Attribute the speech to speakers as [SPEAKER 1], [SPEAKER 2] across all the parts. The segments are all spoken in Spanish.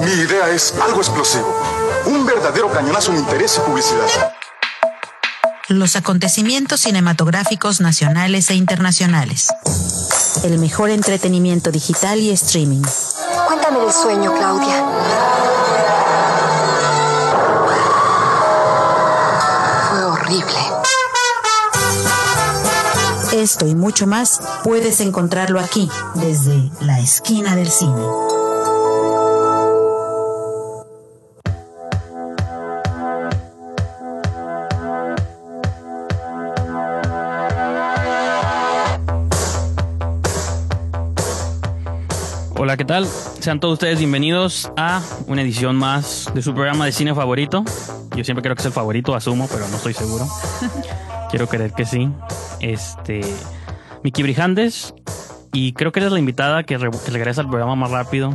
[SPEAKER 1] Mi idea es algo explosivo. Un verdadero cañonazo en interés y publicidad.
[SPEAKER 2] Los acontecimientos cinematográficos nacionales e internacionales. El mejor entretenimiento digital y streaming.
[SPEAKER 3] Cuéntame del sueño, Claudia. Fue horrible.
[SPEAKER 2] Esto y mucho más puedes encontrarlo aquí, desde la esquina del cine.
[SPEAKER 4] Hola, ¿qué tal? Sean todos ustedes bienvenidos a una edición más de su programa de cine favorito. Yo siempre creo que es el favorito, asumo, pero no estoy seguro. Quiero creer que sí. Este. Miki Brijandes. Y creo que eres la invitada que, re- que regresa al programa más rápido.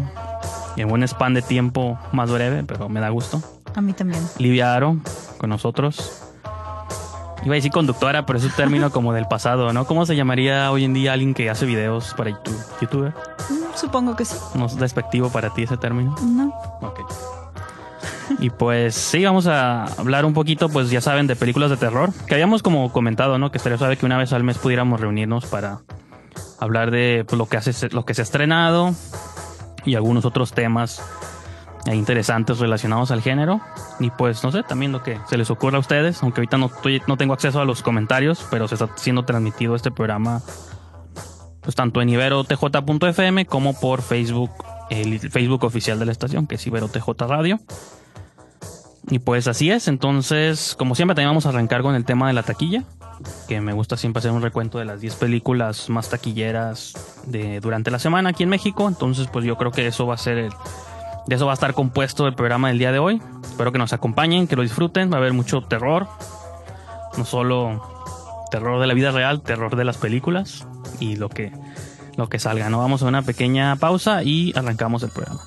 [SPEAKER 4] Y en un span de tiempo más breve, pero me da gusto.
[SPEAKER 5] A mí también.
[SPEAKER 4] Livia Aro, con nosotros. Iba a decir conductora, pero es un término como del pasado, ¿no? ¿Cómo se llamaría hoy en día alguien que hace videos para YouTube? ¿YouTuber?
[SPEAKER 5] Mm, Supongo que sí.
[SPEAKER 4] ¿No es despectivo para ti ese término?
[SPEAKER 5] No.
[SPEAKER 4] Ok. Y pues sí, vamos a hablar un poquito, pues ya saben, de películas de terror. Que habíamos como comentado, ¿no? Que estaría suave que una vez al mes pudiéramos reunirnos para hablar de pues, lo, que hace, lo que se ha estrenado y algunos otros temas interesantes relacionados al género. Y pues no sé, también lo que se les ocurra a ustedes, aunque ahorita no, estoy, no tengo acceso a los comentarios, pero se está siendo transmitido este programa pues tanto en iberotj.fm como por Facebook, el Facebook oficial de la estación, que es Ibero TJ Radio. Y pues así es, entonces, como siempre, también vamos a arrancar con el tema de la taquilla, que me gusta siempre hacer un recuento de las 10 películas más taquilleras de durante la semana aquí en México, entonces pues yo creo que eso va a ser el, de eso va a estar compuesto el programa del día de hoy. Espero que nos acompañen, que lo disfruten, va a haber mucho terror, no solo terror de la vida real, terror de las películas y lo que lo que salga. No vamos a una pequeña pausa y arrancamos el programa.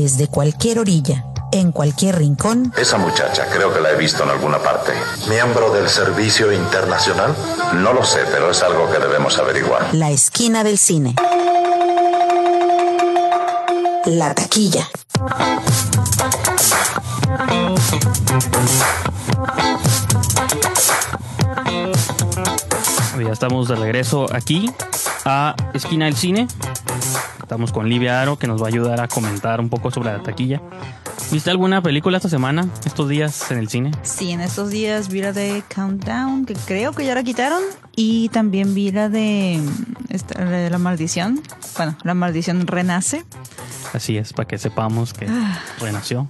[SPEAKER 2] Desde cualquier orilla, en cualquier rincón,
[SPEAKER 6] Esa muchacha creo que la he visto en alguna parte. ¿Miembro del Servicio Internacional? No lo sé, pero es algo que debemos averiguar.
[SPEAKER 2] la esquina del cine. La taquilla.
[SPEAKER 4] Ya estamos de regreso aquí a Esquina del Cine. Estamos con Livia Aro que nos va a ayudar a comentar un poco sobre la taquilla. ¿Viste alguna película esta semana, estos días en el cine?
[SPEAKER 5] Sí, en estos días vi la de Countdown, que creo que ya la quitaron. Y también vi la de, esta, la de La Maldición. Bueno, La Maldición Renace.
[SPEAKER 4] Así es, para que sepamos que renació.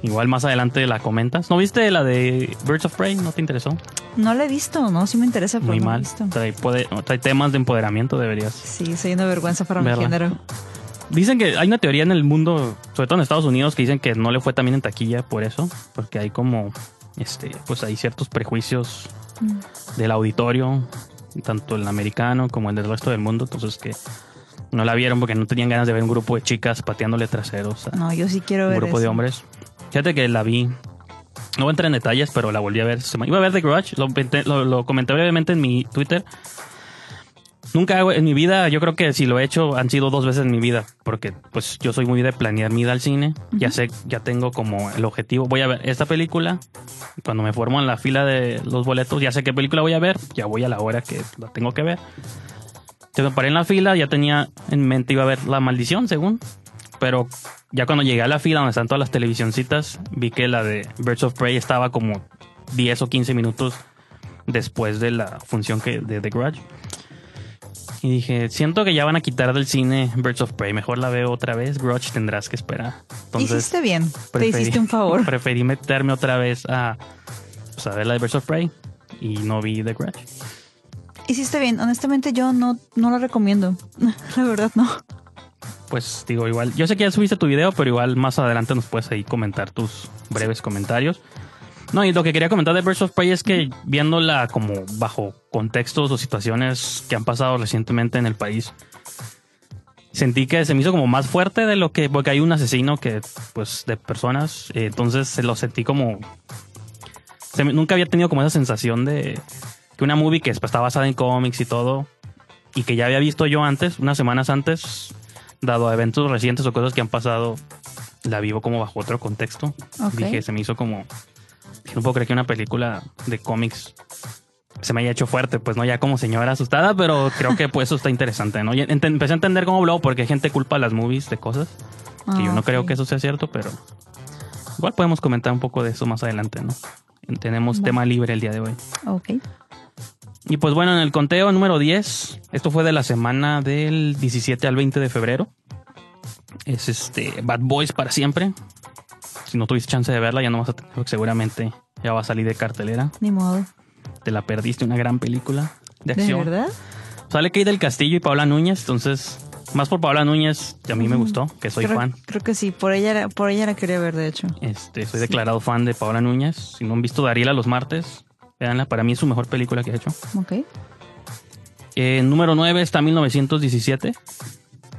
[SPEAKER 4] Igual más adelante la comentas. ¿No viste la de Birds of Prey? ¿No te interesó?
[SPEAKER 5] No la he visto, no, sí me interesa, pero
[SPEAKER 4] Muy
[SPEAKER 5] no la he
[SPEAKER 4] mal.
[SPEAKER 5] visto.
[SPEAKER 4] Trae, temas de empoderamiento, deberías.
[SPEAKER 5] Sí, soy una vergüenza para mi género.
[SPEAKER 4] Dicen que hay una teoría en el mundo, sobre todo en Estados Unidos, que dicen que no le fue también en taquilla por eso, porque hay como, este, pues hay ciertos prejuicios del auditorio, tanto el americano como el del resto del mundo, entonces que no la vieron porque no tenían ganas de ver un grupo de chicas pateándole traseros a
[SPEAKER 5] No, yo sí quiero
[SPEAKER 4] un
[SPEAKER 5] ver
[SPEAKER 4] grupo de hombres. Fíjate que la vi, no voy a entrar en detalles, pero la volví a ver. Iba a ver The Grudge, lo, comenté- lo- lo comenté brevemente en mi Twitter. Nunca hago en mi vida, yo creo que si lo he hecho han sido dos veces en mi vida, porque pues yo soy muy de planear mi ida al cine, ya sé, ya tengo como el objetivo, voy a ver esta película, cuando me formo en la fila de los boletos, ya sé qué película voy a ver, ya voy a la hora que la tengo que ver. Entonces me paré en la fila, ya tenía en mente iba a ver La Maldición, según, pero ya cuando llegué a la fila donde están todas las televisioncitas, vi que la de Birds of Prey estaba como 10 o 15 minutos después de la función que de The Grudge. Y dije, siento que ya van a quitar del cine Birds of Prey. Mejor la veo otra vez. Grudge tendrás que esperar. Entonces,
[SPEAKER 5] Hiciste bien, te hiciste un favor.
[SPEAKER 4] Preferí meterme otra vez a, pues, a ver la de Birds of Prey. Y no vi The Grudge.
[SPEAKER 5] Hiciste bien, honestamente yo no, no la recomiendo. La verdad no.
[SPEAKER 4] Pues digo, igual. Yo sé que ya subiste tu video, pero igual más adelante nos puedes ahí comentar tus breves comentarios. No, y lo que quería comentar de Birds of Prey es que viéndola como bajo contextos o situaciones que han pasado recientemente en el país, sentí que se me hizo como más fuerte de lo que, porque hay un asesino que, pues, de personas, eh, entonces se lo sentí como, se me- nunca había tenido como esa sensación de que una movie que pues, está basada en cómics y todo, y que ya había visto yo antes, unas semanas antes, dado a eventos recientes o cosas que han pasado, la vivo como bajo otro contexto. Dije, se me hizo como. No puedo creer que una película de cómics se me haya hecho fuerte, pues no ya como señora asustada, pero creo que pues eso está interesante, ¿no? Y empecé a entender cómo luego porque gente culpa a las movies de cosas, que yo
[SPEAKER 5] Ah,
[SPEAKER 4] no creo
[SPEAKER 5] ok.
[SPEAKER 4] que eso sea cierto, pero igual podemos comentar un poco de eso más adelante, ¿no? Tenemos tema libre el día de hoy.
[SPEAKER 5] Ok.
[SPEAKER 4] Y pues bueno, en el conteo número 10, esto fue de la semana del 17 al 20 de febrero. Es este Bad Boys para siempre. Si no tuviste chance de verla, ya no vas a tener, seguramente ya va a salir de cartelera.
[SPEAKER 5] Ni modo.
[SPEAKER 4] Te la perdiste, una gran película de
[SPEAKER 5] ¿De
[SPEAKER 4] acción.
[SPEAKER 5] verdad?
[SPEAKER 4] Sale Kate del Castillo y Paula Núñez, entonces, más por Paula Núñez, que a mí me gustó, que soy
[SPEAKER 5] creo,
[SPEAKER 4] fan.
[SPEAKER 5] Creo que sí. Por ella, por ella la quería ver, de hecho.
[SPEAKER 4] Este, soy declarado fan de Paula Núñez. Si no han visto Dariela los martes, véanla, para mí es su mejor película que ha hecho.
[SPEAKER 5] Ok.
[SPEAKER 4] Eh, número 9 está 1917.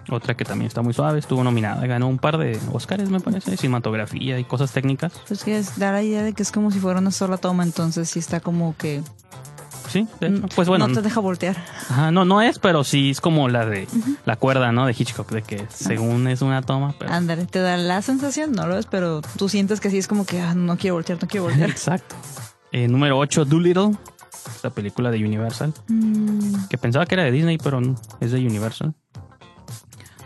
[SPEAKER 4] Otra que también está muy suave, estuvo nominada, ganó un par de Oscars, me parece, cinematografía y cosas técnicas.
[SPEAKER 5] Pues que es dar la idea de que es como si fuera una sola toma, entonces sí está como que...
[SPEAKER 4] Sí, pues bueno,
[SPEAKER 5] No te deja voltear.
[SPEAKER 4] ajá, no, no es, pero sí es como la de la cuerda, ¿no? De Hitchcock, de que según es una toma, pero...
[SPEAKER 5] Ándale, te da la sensación, no lo es, pero tú sientes que sí es como que ah, no quiero voltear, no quiero voltear.
[SPEAKER 4] Exacto. Eh, número 8, Doolittle, esta película de Universal,
[SPEAKER 5] Mm,
[SPEAKER 4] que pensaba que era de Disney, pero no, es de Universal.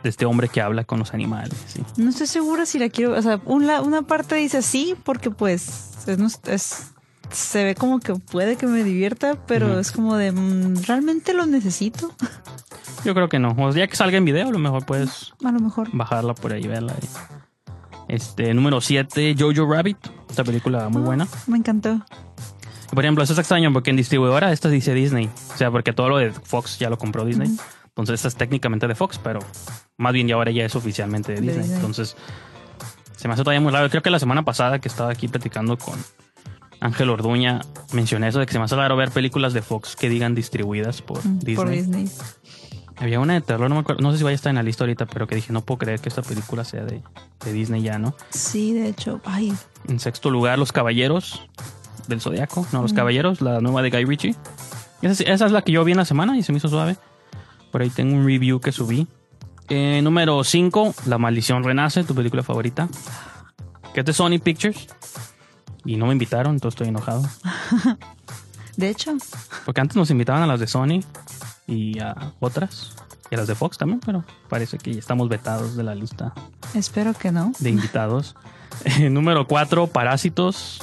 [SPEAKER 4] De este hombre que habla con los animales, sí.
[SPEAKER 5] no estoy segura si la quiero. O sea, una, una parte dice sí, porque pues es, se ve como que puede que me divierta, pero es como de mm, realmente lo necesito.
[SPEAKER 4] Yo creo que no. O sea, ya que salga en video, a lo mejor puedes
[SPEAKER 5] A lo mejor.
[SPEAKER 4] bajarla por ahí, verla. ahí. Este, número 7, Jojo Rabbit. Esta película muy
[SPEAKER 5] Ah,
[SPEAKER 4] buena.
[SPEAKER 5] Me encantó.
[SPEAKER 4] Por ejemplo, eso es extraño porque en distribuidora esta dice Disney. O sea, porque todo lo de Fox ya lo compró Disney. Entonces esta es técnicamente de Fox, pero más bien ya ahora ya es oficialmente de
[SPEAKER 5] De
[SPEAKER 4] Disney.
[SPEAKER 5] Disney.
[SPEAKER 4] Entonces se me hace todavía muy raro. Creo que la semana pasada que estaba aquí platicando con Ángel Orduña, mencioné eso de que se me hace raro ver películas de Fox que digan distribuidas por
[SPEAKER 5] Mm,
[SPEAKER 4] Disney.
[SPEAKER 5] Por Disney.
[SPEAKER 4] Había una de terror, no me acuerdo, no sé si vaya a estar en la lista ahorita, pero que dije, no puedo creer que esta película sea de, de Disney ya, ¿no?
[SPEAKER 5] Sí, de hecho. Ay,
[SPEAKER 4] En sexto lugar, Los Caballeros del Zodiaco. No, Los Caballeros, la nueva de Guy Ritchie. Esa es la que yo vi en la semana y se me hizo suave. Por ahí tengo un review que subí. Eh, número 5, La Maldición Renace, tu película favorita. Que es de Sony Pictures. Y no me invitaron, entonces estoy enojado.
[SPEAKER 5] de hecho.
[SPEAKER 4] Porque antes nos invitaban a las de Sony y a otras. Y a las de Fox también, pero parece que ya estamos vetados de la lista
[SPEAKER 5] Espero que no.
[SPEAKER 4] de invitados. Eh, número 4, Parásitos.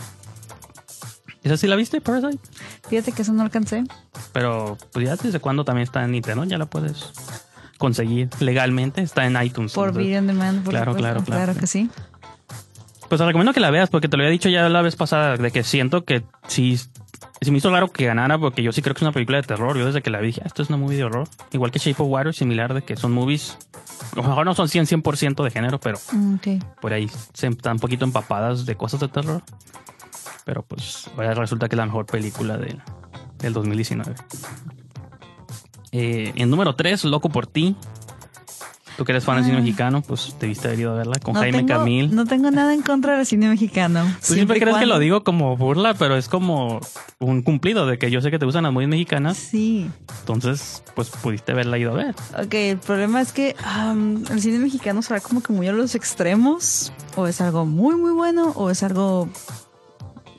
[SPEAKER 4] ¿Esa sí la viste, Parasite?
[SPEAKER 5] Fíjate que eso no alcancé.
[SPEAKER 4] Pero pues ya desde cuándo también está en Nintendo, ya la puedes conseguir legalmente, está en iTunes.
[SPEAKER 5] Por Video Demand, por
[SPEAKER 4] Claro, claro, claro.
[SPEAKER 5] Claro que sí.
[SPEAKER 4] Pues te recomiendo que la veas porque te lo había dicho ya la vez pasada de que siento que sí, sí me hizo raro que ganara porque yo sí creo que es una película de terror. Yo desde que la vi dije, "Ah, esto es una movie de horror. Igual que Shape of Water, similar de que son movies, a lo mejor no son 100, 100% de género, pero
[SPEAKER 5] Mm,
[SPEAKER 4] por ahí se están un poquito empapadas de cosas de terror. Pero pues ahora resulta que es la mejor película del, del 2019. Eh, en número 3, Loco por ti. Tú que eres fan del cine
[SPEAKER 5] Ah.
[SPEAKER 4] mexicano, pues debiste haber ido a verla con
[SPEAKER 5] No
[SPEAKER 4] Jaime
[SPEAKER 5] tengo,
[SPEAKER 4] Camil.
[SPEAKER 5] No tengo nada en contra del cine mexicano.
[SPEAKER 4] Tú siempre crees que lo digo como burla, pero es como un cumplido de que yo sé que te gustan las movies mexicanas.
[SPEAKER 5] Sí.
[SPEAKER 4] Entonces, pues pudiste haberla ido a ver.
[SPEAKER 5] Ok, el problema es que el cine mexicano será como que muy a los extremos. O es algo muy, muy bueno, o es algo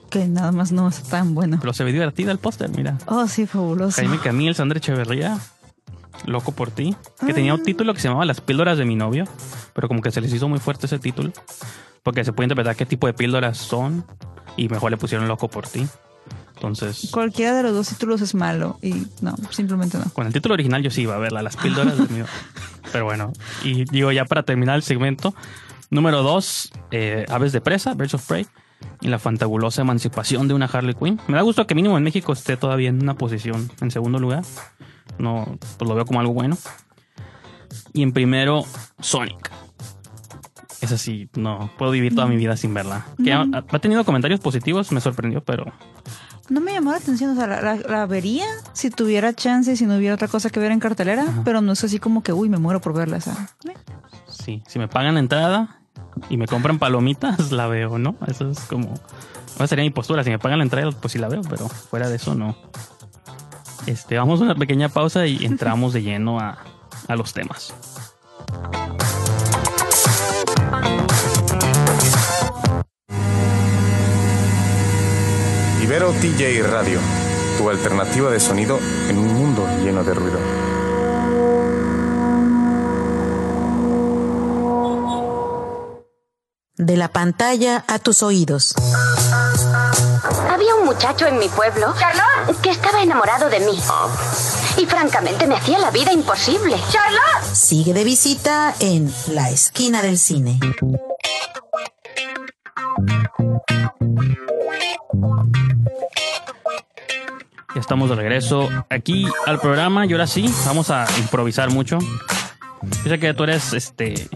[SPEAKER 5] que nada más no es tan bueno.
[SPEAKER 4] Pero se ve divertida el póster, mira.
[SPEAKER 5] Oh, sí, fabuloso.
[SPEAKER 4] Jaime Camil, Sandra Echeverría, Loco por ti, que tenía un título que se llamaba Las píldoras de mi novio, pero como que se les hizo muy fuerte ese título, porque se puede interpretar qué tipo de píldoras son y mejor le pusieron Loco por ti. Entonces,
[SPEAKER 5] Cualquiera de los dos títulos es malo y no, simplemente no.
[SPEAKER 4] con el título original yo sí iba a verla, Las píldoras de mi novio. Pero bueno, y digo ya para terminar el segmento, número dos, eh, Aves de presa, Birds of Prey. Y la fantabulosa emancipación de una Harley Quinn. Me da gusto que mínimo en México esté todavía en una posición en segundo lugar. No, pues lo veo como algo bueno. Y en primero, Sonic. Esa sí, no puedo vivir toda mi vida sin verla. Que ha, ha tenido comentarios positivos, me sorprendió, pero
[SPEAKER 5] No me llamó la atención, o sea, la, la- la vería si tuviera chance y si no hubiera otra cosa que ver en cartelera, pero no es así como que, uy, me muero por verla. O sea, eh.
[SPEAKER 4] sí, si me pagan la entrada, y me compran palomitas, la veo, ¿no? Eso es como... Esa sería mi postura. Si me pagan la entrada, pues sí la veo, pero fuera de eso no. Este, vamos a una pequeña pausa y entramos de lleno a, a los temas.
[SPEAKER 7] Ibero TJ Radio, tu alternativa de sonido en un mundo lleno de ruido.
[SPEAKER 2] De la pantalla a tus oídos.
[SPEAKER 8] Muchacho en mi pueblo que estaba enamorado de mí. Y francamente me hacía la vida imposible. ¡Charlotte!
[SPEAKER 2] Sigue de visita en la esquina del cine.
[SPEAKER 4] Ya estamos de regreso aquí al programa y ahora sí, vamos a improvisar mucho. Yo sé que tú eres este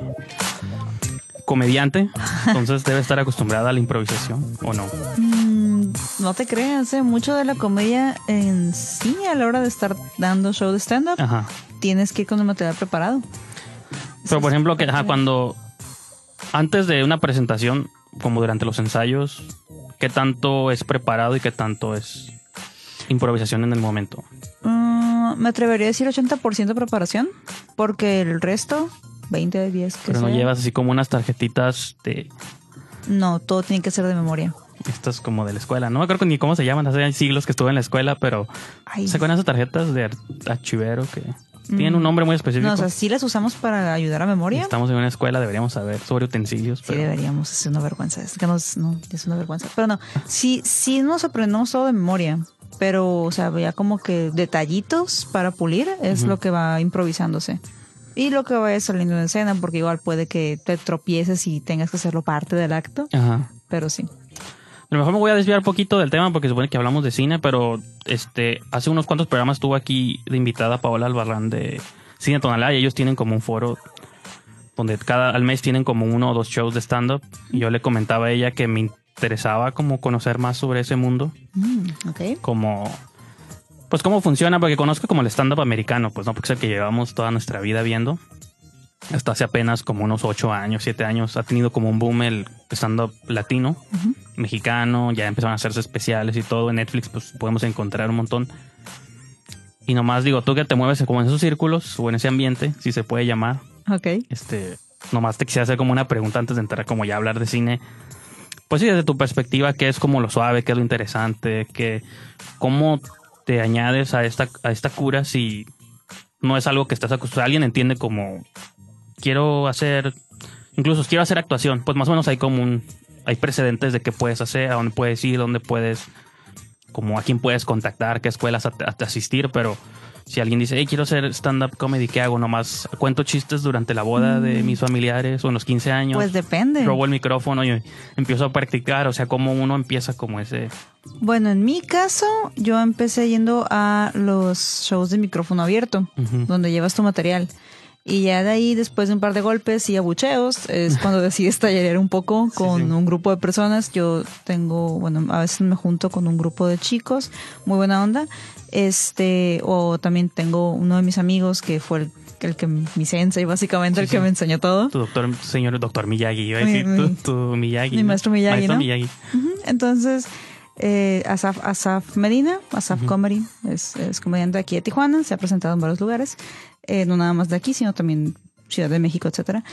[SPEAKER 4] comediante, entonces debes estar acostumbrada a la improvisación, ¿o no?
[SPEAKER 5] No te creas, ¿eh? mucho de la comedia en sí, a la hora de estar dando show de stand-up, tienes que ir con el material preparado.
[SPEAKER 4] Pero por ejemplo,
[SPEAKER 5] es-
[SPEAKER 4] que ajá, cuando antes de una presentación, como durante los ensayos, ¿qué tanto es preparado y qué tanto es improvisación en el momento?
[SPEAKER 5] Mm, me atrevería a decir 80% preparación, porque el resto, 20 de 10, que
[SPEAKER 4] Pero no llevas así como unas tarjetitas de
[SPEAKER 5] no, todo tiene que ser de memoria.
[SPEAKER 4] Estas como de la escuela. No me acuerdo ni cómo se llaman, hace siglos que estuve en la escuela, pero
[SPEAKER 5] Ay.
[SPEAKER 4] ¿se acuerdan esas tarjetas de ar- archivero que tienen un nombre muy específico?
[SPEAKER 5] No, o sea, sí las usamos para ayudar a memoria.
[SPEAKER 4] Estamos en una escuela, deberíamos saber sobre utensilios,
[SPEAKER 5] Sí,
[SPEAKER 4] pero
[SPEAKER 5] deberíamos, es una vergüenza. Es que nos, no, es una vergüenza. Pero no, sí, sí nos aprendemos todo de memoria. Pero, o sea, ya como que detallitos para pulir es lo que va improvisándose. Y lo que vaya saliendo en escena, porque igual puede que te tropieces y tengas que hacerlo parte del acto.
[SPEAKER 4] Ajá.
[SPEAKER 5] Pero sí.
[SPEAKER 4] A lo mejor me voy a desviar un poquito del tema porque supone que hablamos de cine, pero este hace unos cuantos programas estuvo aquí de invitada Paola Albarrán de Cine Tonalá y ellos tienen como un foro donde cada al mes tienen como uno o dos shows de stand-up. Y yo le comentaba a ella que me interesaba como conocer más sobre ese mundo,
[SPEAKER 5] Mm,
[SPEAKER 4] como pues cómo funciona, porque conozco como el stand-up americano, pues no, porque es el que llevamos toda nuestra vida viendo. Hasta hace apenas como unos ocho años, siete años, ha tenido como un boom el stand-up latino mexicano, ya empezaron a hacerse especiales y todo. En Netflix, pues podemos encontrar un montón. Y nomás digo, tú que te mueves como en esos círculos o en ese ambiente, si se puede llamar,
[SPEAKER 5] Ok.
[SPEAKER 4] este, nomás te quisiera hacer como una pregunta antes de entrar, como ya a hablar de cine. Pues sí, desde tu perspectiva, ¿qué es como lo suave, qué es lo interesante, qué, cómo te añades a esta, a esta cura si no es algo que estás acostumbrado? Alguien entiende como, quiero hacer, incluso quiero hacer actuación, pues más o menos hay como un, hay precedentes de qué puedes hacer, a dónde puedes ir, dónde puedes, como a quién puedes contactar, qué escuelas a, a asistir, pero si alguien dice, hey, quiero hacer stand-up comedy, ¿qué hago? Nomás cuento chistes durante la boda de mis familiares o en los 15 años.
[SPEAKER 5] Pues depende.
[SPEAKER 4] Robo el micrófono y empiezo a practicar, o sea, como uno empieza como ese...
[SPEAKER 5] Bueno, en mi caso, yo empecé yendo a los shows de micrófono abierto, donde llevas tu material. Y ya de ahí, después de un par de golpes y abucheos, es cuando decides tallerear un poco con
[SPEAKER 4] sí.
[SPEAKER 5] un grupo de personas. Yo tengo, bueno, a veces me junto con un grupo de chicos, muy buena onda. Este, o también tengo uno de mis amigos que fue el, el que mi sensei, básicamente, el que me enseñó todo.
[SPEAKER 4] Tu doctor, señor doctor Miyagi, iba a decir,
[SPEAKER 5] mi-
[SPEAKER 4] tu, tu Miyagi.
[SPEAKER 5] mi maestro Miyagi,
[SPEAKER 4] Maestro
[SPEAKER 5] ¿no?
[SPEAKER 4] Miyagi.
[SPEAKER 5] Ujú, Entonces, eh, Asaf, Asaf Medina, Asaf Comedy, es, es comediante aquí de Tijuana, se ha presentado en varios lugares, eh, no nada más de aquí, sino también Ciudad de México, etcétera.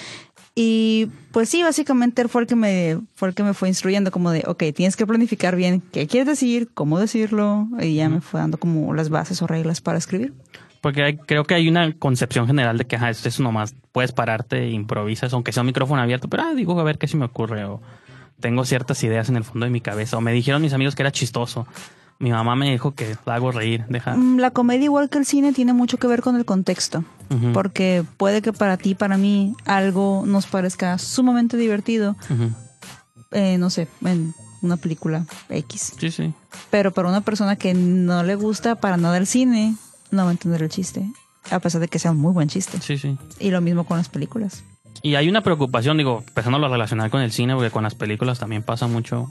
[SPEAKER 5] Y pues sí, básicamente él fue el que me fue el que me fue instruyendo como de, ok, tienes que planificar bien qué quieres decir, cómo decirlo, y ya me fue dando como las bases o reglas para escribir.
[SPEAKER 4] Porque hay- creo que hay una concepción general de que ajá, es eso nomás puedes pararte e improvisas, aunque sea un micrófono abierto, pero ah, digo a ver qué se me ocurre o tengo ciertas ideas en el fondo de mi cabeza o me dijeron mis amigos que era chistoso. Mi mamá me dijo que la hago reír, deja.
[SPEAKER 5] Mm, La comedia, igual que el cine, tiene mucho que ver con el contexto. Porque puede que para ti, para mí, algo nos parezca sumamente divertido, eh, no sé, en una película X.
[SPEAKER 4] Sí, sí.
[SPEAKER 5] Pero para una persona que no le gusta para nada el cine, no va a entender el chiste. A pesar de que sea un muy buen chiste.
[SPEAKER 4] Sí, sí.
[SPEAKER 5] Y lo mismo con las películas.
[SPEAKER 4] Y hay una preocupación, digo, empezándolo a relacionar con el cine, porque con las películas también pasa mucho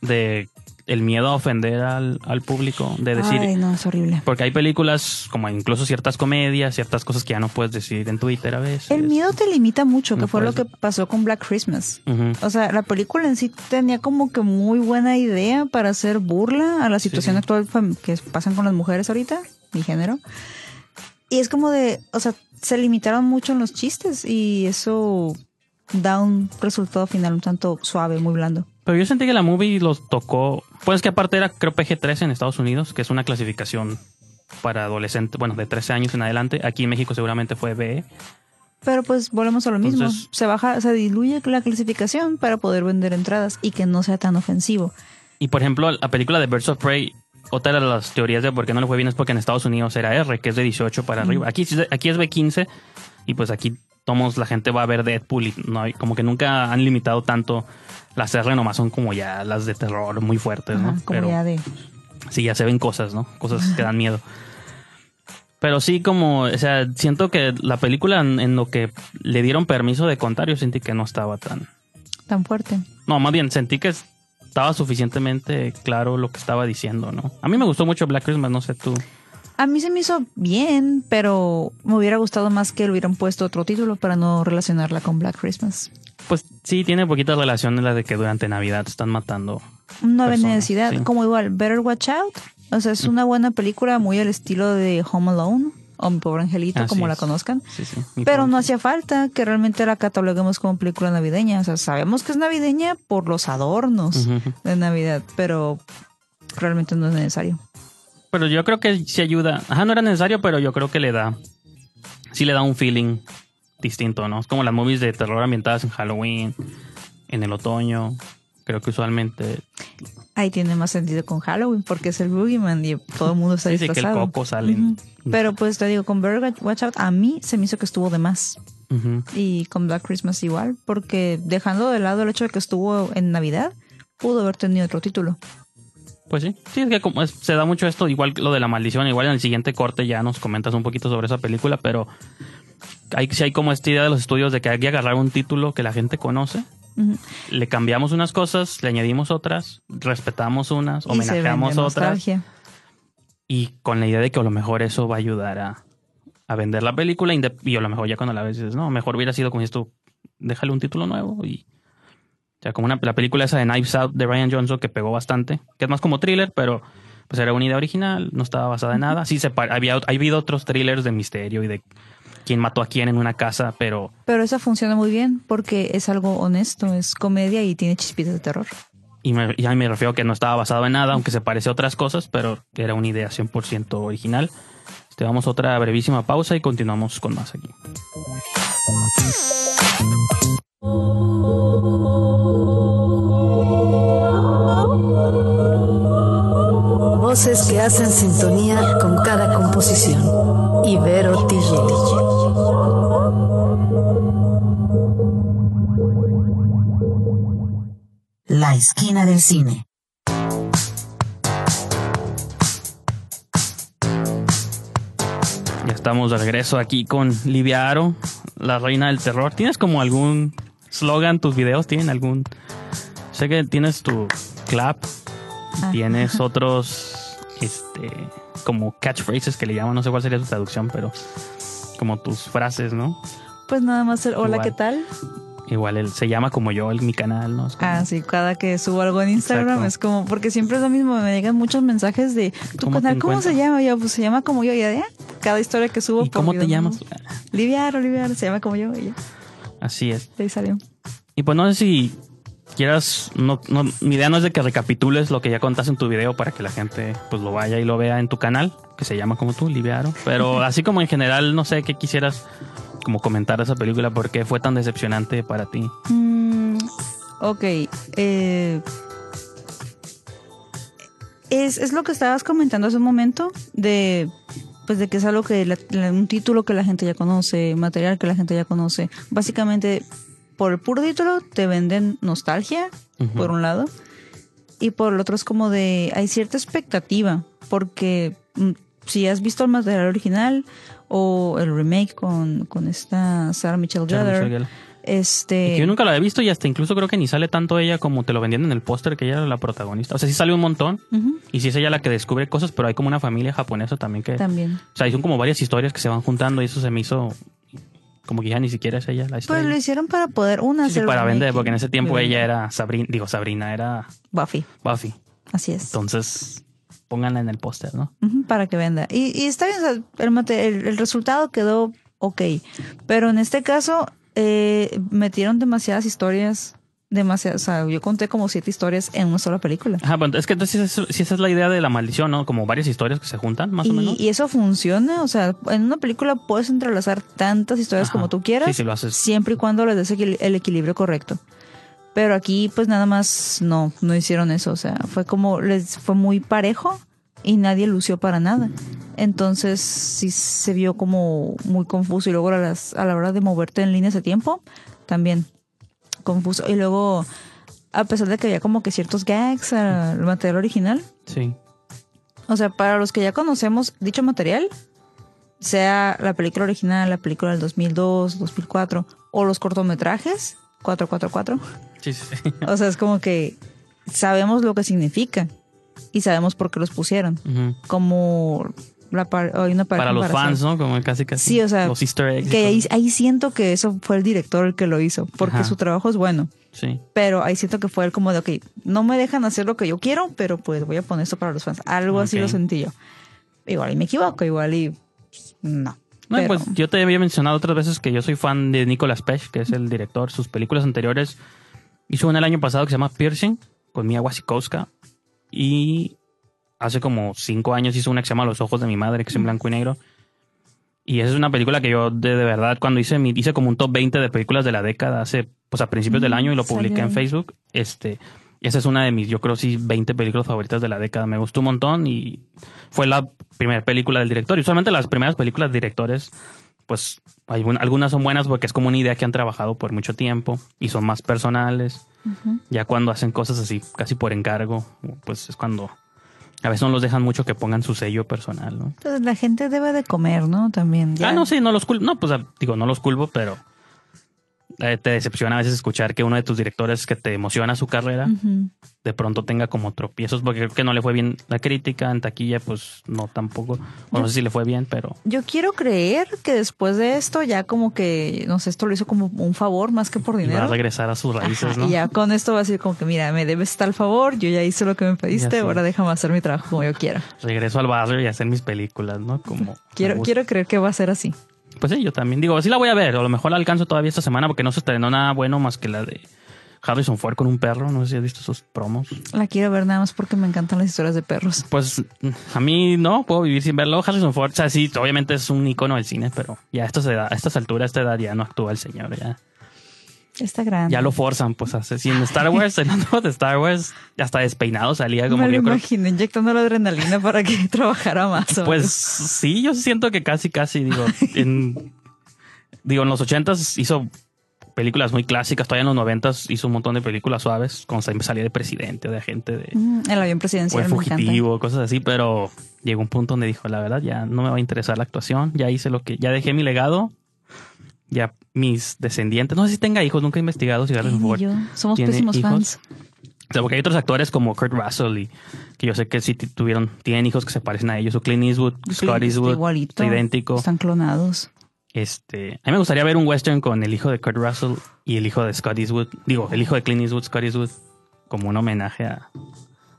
[SPEAKER 4] de el miedo a ofender al, al público, de decir,
[SPEAKER 5] Ay, no, es horrible.
[SPEAKER 4] porque hay películas como incluso ciertas comedias, ciertas cosas que ya no puedes decir en Twitter a veces.
[SPEAKER 5] El miedo te limita mucho, que
[SPEAKER 4] No
[SPEAKER 5] fue lo que pasó con Black Christmas. O sea, la película en sí tenía como que muy buena idea para hacer burla a la situación
[SPEAKER 4] sí.
[SPEAKER 5] actual que pasan con las mujeres ahorita, mi género. Y es como de, o sea, se limitaron mucho en los chistes y eso da un resultado final un tanto suave, muy blando.
[SPEAKER 4] Pero yo sentí que la movie los tocó. Pues que aparte era, creo, PG-13 en Estados Unidos, que es una clasificación para adolescentes, bueno, de 13 años en adelante. Aquí en México seguramente fue B.
[SPEAKER 5] Pero pues volvemos a lo mismo.
[SPEAKER 4] Entonces-
[SPEAKER 5] se baja, se diluye la clasificación para poder vender entradas y que no sea tan ofensivo.
[SPEAKER 4] Y por ejemplo, la película de Birds of Prey, otra de las teorías de por qué no le fue bien es porque en Estados Unidos era R, que es de 18 para arriba. Aquí, aquí es B15 y pues aquí tomos, la gente va a ver Deadpool y no hay, como que nunca han limitado tanto las R, nomás son como ya las de terror muy fuertes,
[SPEAKER 5] Ajá,
[SPEAKER 4] ¿no?
[SPEAKER 5] como
[SPEAKER 4] Pero
[SPEAKER 5] ya de...
[SPEAKER 4] sí, ya se ven cosas, ¿no? Cosas que dan miedo. Pero sí, como, o sea, siento que la película en, en lo que le dieron permiso de contar, yo sentí que no estaba tan...
[SPEAKER 5] tan fuerte.
[SPEAKER 4] No, más bien sentí que estaba suficientemente claro lo que estaba diciendo, ¿no? A mí me gustó mucho Black Christmas, no sé tú.
[SPEAKER 5] A mí se me hizo bien, pero me hubiera gustado más que le hubieran puesto otro título para no relacionarla con Black Christmas.
[SPEAKER 4] Pues sí, tiene poquita relación en la de que durante Navidad están matando.
[SPEAKER 5] No había necesidad,
[SPEAKER 4] sí.
[SPEAKER 5] como igual, Better Watch Out. O sea, es una buena película muy al estilo de Home Alone o Mi Pobre Angelito,
[SPEAKER 4] Así
[SPEAKER 5] como la conozcan.
[SPEAKER 4] Sí, sí. mi
[SPEAKER 5] Pero no hacía falta que realmente la cataloguemos como película navideña. O sea, sabemos que es navideña por los adornos de Navidad, pero realmente no es necesario.
[SPEAKER 4] Pero yo creo que sí ayuda. Ajá, no era necesario, pero yo creo que le da. Sí le da un feeling distinto, ¿no? Es como las movies de terror ambientadas en Halloween, en el otoño. Creo que usualmente.
[SPEAKER 5] Ahí tiene más sentido con Halloween porque es el Boogeyman y todo el mundo está
[SPEAKER 4] Dice que el
[SPEAKER 5] disfrazado.
[SPEAKER 4] coco sale.
[SPEAKER 5] Pero pues te digo, con Better Watch Out a mí se me hizo que estuvo de más. Y con Black Christmas igual, porque dejando de lado el hecho de que estuvo en Navidad, pudo haber tenido otro título.
[SPEAKER 4] Pues sí, sí, es que como es- se da mucho esto, igual lo de la maldición, igual en el siguiente corte ya nos comentas un poquito sobre esa película, pero hay, sí hay como esta idea de los estudios de que hay que agarrar un título que la gente conoce, le cambiamos unas cosas, le añadimos otras, respetamos unas,
[SPEAKER 5] Y
[SPEAKER 4] homenajeamos otras,
[SPEAKER 5] nostalgia.
[SPEAKER 4] y con la idea de que a lo mejor eso va a ayudar a, a vender la película, y a lo mejor ya cuando la ves dices, no, mejor hubiera sido con esto, déjale un título nuevo y... O sea, como una, la película esa de Knives Out de Ryan Johnson que pegó bastante, que es más como thriller, pero pues era una idea original, no estaba basada en nada. Sí, se había, ha habido otros thrillers de misterio y de quién mató a quién en una casa, pero
[SPEAKER 5] Pero esa funciona muy bien porque es algo honesto, es comedia y tiene chispitas de terror.
[SPEAKER 4] y me, y me refiero a que no estaba basado en nada, aunque se parece a otras cosas, pero era una idea 100% original. Vamos a otra brevísima pausa y continuamos con más aquí.
[SPEAKER 2] Voces que hacen sintonía con cada composición. Ibero TJ. La esquina del cine.
[SPEAKER 4] Ya estamos de regreso aquí con Livia Aro, la reina del terror. ¿Tienes como algún slogan tus videos? ¿Tienen algún...? Sé que tienes tu clap, tienes otros, este, como catchphrases que le llaman, no sé cuál sería su traducción, pero como tus frases, ¿no?
[SPEAKER 5] Pues nada más el hola,
[SPEAKER 4] Igual.
[SPEAKER 5] ¿qué tal?
[SPEAKER 4] Igual él se llama como yo, el, mi canal, ¿no? Como-
[SPEAKER 5] Ah, sí, cada que subo algo en Instagram
[SPEAKER 4] Exacto.
[SPEAKER 5] es como, porque siempre es lo mismo, me llegan muchos mensajes de tu
[SPEAKER 4] ¿Cómo te
[SPEAKER 5] canal, ¿cómo se llama? Yo, pues se llama como yo, y ya, cada historia que subo.
[SPEAKER 4] ¿Y cómo te llamas?
[SPEAKER 5] Liviar, Oliviar, se llama como yo, y ya,
[SPEAKER 4] Así es.
[SPEAKER 5] de ahí salió.
[SPEAKER 4] Y pues no sé si quieras, no, no, mi idea no es de que recapitules lo que ya contaste en tu video para que la gente pues lo vaya y lo vea en tu canal, que se llama como tú, Liviaro. Pero así como en general, no sé qué quisieras como comentar de esa película, por qué fue tan decepcionante para ti.
[SPEAKER 5] Mm, ok. eh, es, es lo que estabas comentando hace un momento de pues de que es algo que la- un título que la gente ya conoce, material que la gente ya conoce. Básicamente, por el puro título te venden nostalgia, por un lado, y por el otro es como de hay cierta expectativa, porque mm, si has visto el material original o el remake con, con esta Sarah Michelle Gellar. Este.
[SPEAKER 4] Que yo nunca la había visto y hasta incluso creo que ni sale tanto ella como te lo vendían en el póster que ella era la protagonista. O sea, sí sale un montón y sí es ella la que descubre cosas, pero hay como una familia japonesa también que...
[SPEAKER 5] También.
[SPEAKER 4] O sea, son como varias historias que se van juntando y eso se me hizo como que ya ni siquiera es ella la
[SPEAKER 5] Pues
[SPEAKER 4] historia.
[SPEAKER 5] lo hicieron para poder una
[SPEAKER 4] Sí, sí, para vender, porque en ese tiempo ella era Sabrina, digo Sabrina, era
[SPEAKER 5] Buffy.
[SPEAKER 4] Buffy.
[SPEAKER 5] Así es.
[SPEAKER 4] Entonces, pónganla en el póster, ¿no?
[SPEAKER 5] Para que venda. Y, y está bien, el, mate- el, el resultado quedó ok. Pero en este caso, eh, metieron demasiadas historias. Demasiadas, o sea, yo conté como siete historias en una sola película.
[SPEAKER 4] Ajá, bueno, es que entonces si esa es la idea de la maldición, ¿no? Como varias historias que se juntan, más o menos.
[SPEAKER 5] Y, eso funciona, o sea, en una película puedes entrelazar tantas historias
[SPEAKER 4] Ajá.
[SPEAKER 5] como tú quieras,
[SPEAKER 4] Sí, sí, lo haces.
[SPEAKER 5] siempre y cuando les des el equilibrio correcto. Pero aquí, pues nada más no, no hicieron eso, o sea, fue como, les fue muy parejo y nadie lució para nada. Entonces, sí se vio como muy confuso y luego a, las, a la hora de moverte en líneas de tiempo, también confuso. Y luego, a pesar de que había como que ciertos gags al material original,
[SPEAKER 4] Sí.
[SPEAKER 5] o sea, para los que ya conocemos dicho material, sea la película original, la película del 2002, 2004 o los cortometrajes 444,
[SPEAKER 4] Sí, sí,
[SPEAKER 5] o sea, es como que sabemos lo que significa y sabemos por qué los pusieron. Como la par- hay una par-
[SPEAKER 4] Para los fans, ¿no? Como casi casi.
[SPEAKER 5] Sí, o sea,
[SPEAKER 4] Los easter eggs.
[SPEAKER 5] Que ahí, ahí siento que eso fue el director el que lo hizo, porque
[SPEAKER 4] Ajá.
[SPEAKER 5] su trabajo es bueno.
[SPEAKER 4] Sí.
[SPEAKER 5] Pero ahí siento que fue el como de, ok, no me dejan hacer lo que yo quiero, pero pues voy a poner esto para los fans. Algo así
[SPEAKER 4] Ok.
[SPEAKER 5] lo sentí yo. Igual y me equivoco, igual y pues, no.
[SPEAKER 4] No,
[SPEAKER 5] Pero-
[SPEAKER 4] pues yo te había mencionado otras veces que yo soy fan de Nicolas Pesh, que es el director. Sus películas anteriores hizo una el año pasado que se llama Piercing, con Mia Wasikowska. Y hace como cinco años hizo una que se llama Los ojos de mi madre, que es en blanco y negro. Y esa es una película que yo de, de verdad, cuando hice mi, hice como un top 20 de películas de la década, hace, pues a principios del
[SPEAKER 5] Mm,
[SPEAKER 4] año y lo
[SPEAKER 5] salió
[SPEAKER 4] publiqué en. Facebook. Este, esa es una de mis, yo creo sí, 20 películas favoritas de la década. Me gustó un montón y fue la primera película del director. Y usualmente las primeras películas de directores, pues algunas son buenas porque es como una idea que han trabajado por mucho tiempo y son más personales. Ya cuando hacen cosas así, casi por encargo, pues es cuando a veces no los dejan mucho que pongan su sello personal, ¿no?
[SPEAKER 5] Entonces la gente debe de comer, ¿no? También. ya.
[SPEAKER 4] Ah, no, sí, no los culpo. No, pues ah, digo, no los culpo, pero te decepciona a veces escuchar que uno de tus directores que te emociona su carrera de pronto tenga como tropiezos porque creo que no le fue bien la crítica en taquilla, pues no tampoco. O no sé si le fue bien, pero
[SPEAKER 5] Yo quiero creer que después de esto ya como que, no sé, esto lo hizo como un favor más que por
[SPEAKER 4] va a
[SPEAKER 5] dinero.
[SPEAKER 4] regresar a sus raíces,
[SPEAKER 5] Ajá,
[SPEAKER 4] ¿no?
[SPEAKER 5] Y ya con esto va a decir como que, mira, me debes tal favor, yo ya hice lo que me pediste, ahora déjame hacer mi trabajo como yo quiera.
[SPEAKER 4] Regreso al barrio y hacer mis películas, ¿no? Como
[SPEAKER 5] Quiero, quiero creer que va a ser así.
[SPEAKER 4] Pues sí, yo también digo, sí la voy a ver, o a lo mejor la alcanzo todavía esta semana porque no se estrenó nada bueno más que la de Harrison Ford con un perro, no sé si has visto esos promos.
[SPEAKER 5] La quiero ver nada más porque me encantan las historias de perros.
[SPEAKER 4] Pues a mí no puedo vivir sin verlo. Harrison Ford, o sea, sí, obviamente es un icono del cine, pero ya a estas, edad- a estas alturas, a esta edad ya no actúa el señor, ya,
[SPEAKER 5] Está grande.
[SPEAKER 4] ya lo forzan, pues hace. Si en Star Wars, en nueva de Star Wars, hasta despeinado salía como
[SPEAKER 5] me
[SPEAKER 4] yo creo-
[SPEAKER 5] imagino inyectando la adrenalina para que trabajara más. ¿o?
[SPEAKER 4] Pues sí, yo siento que casi, casi, digo, en, digo, en los ochentas hizo películas muy clásicas, todavía en los noventas hizo un montón de películas suaves, cuando sa- salía de presidente, de agente, de
[SPEAKER 5] Mm, el avión
[SPEAKER 4] o
[SPEAKER 5] presidencial
[SPEAKER 4] de
[SPEAKER 5] encanta.
[SPEAKER 4] fugitivo, cosas así, pero llegó un punto donde dijo, la verdad, ya no me va a interesar la actuación, ya hice lo que, ya dejé mi legado, ya mis descendientes, no sé si tenga hijos, nunca he investigado si Harrison Ford
[SPEAKER 5] yo. Somos
[SPEAKER 4] tiene
[SPEAKER 5] pésimos
[SPEAKER 4] hijos.
[SPEAKER 5] fans.
[SPEAKER 4] O sea, porque hay otros actores como Kurt Russell y que yo sé que sí tuvieron, tienen hijos que se parecen a ellos, o Clint Eastwood, Scott Eastwood,
[SPEAKER 5] igualito.
[SPEAKER 4] idéntico.
[SPEAKER 5] Están clonados.
[SPEAKER 4] Este, a mí me gustaría ver un western con el hijo de Kurt Russell y el hijo de Scott Eastwood, digo, el hijo de Clint Eastwood, Scott Eastwood, como un homenaje a...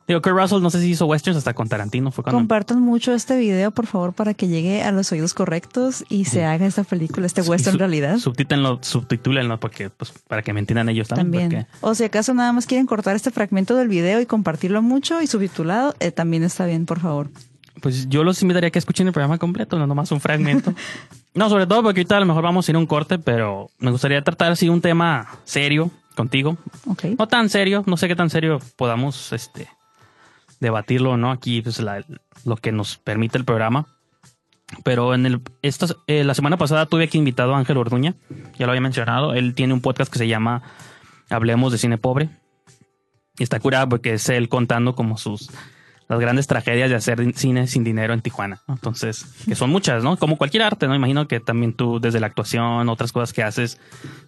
[SPEAKER 4] Digo, Kurt Russell no sé si hizo westerns hasta con Tarantino, fue cuando...
[SPEAKER 5] Compartan mucho este video, por favor, para que llegue a los oídos correctos y se haga esta película, este western
[SPEAKER 4] Su-
[SPEAKER 5] realidad.
[SPEAKER 4] Subtítenlo, subtitúlenlo porque, pues, para que me entiendan ellos también.
[SPEAKER 5] También. O si acaso nada más quieren cortar este fragmento del video y compartirlo mucho y subtitulado, eh, también está bien, por favor.
[SPEAKER 4] Pues, yo los invitaría a que escuchen el programa completo, no nomás un fragmento. no, sobre todo porque ahorita a lo mejor vamos a ir a un corte, pero me gustaría tratar así un tema serio contigo.
[SPEAKER 5] Ok.
[SPEAKER 4] No tan serio, no sé qué tan serio podamos este debatirlo no aquí pues lo que nos permite el programa. Pero en el esta, eh, la semana pasada tuve aquí invitado a Ángel Orduña, ya lo había mencionado, él tiene un podcast que se llama Hablemos de cine pobre. Y está curado porque es él contando como sus las grandes tragedias de hacer cine sin dinero en Tijuana. Entonces, que son muchas, ¿no? Como cualquier arte, ¿no? Imagino que también tú, desde la actuación, otras cosas que haces,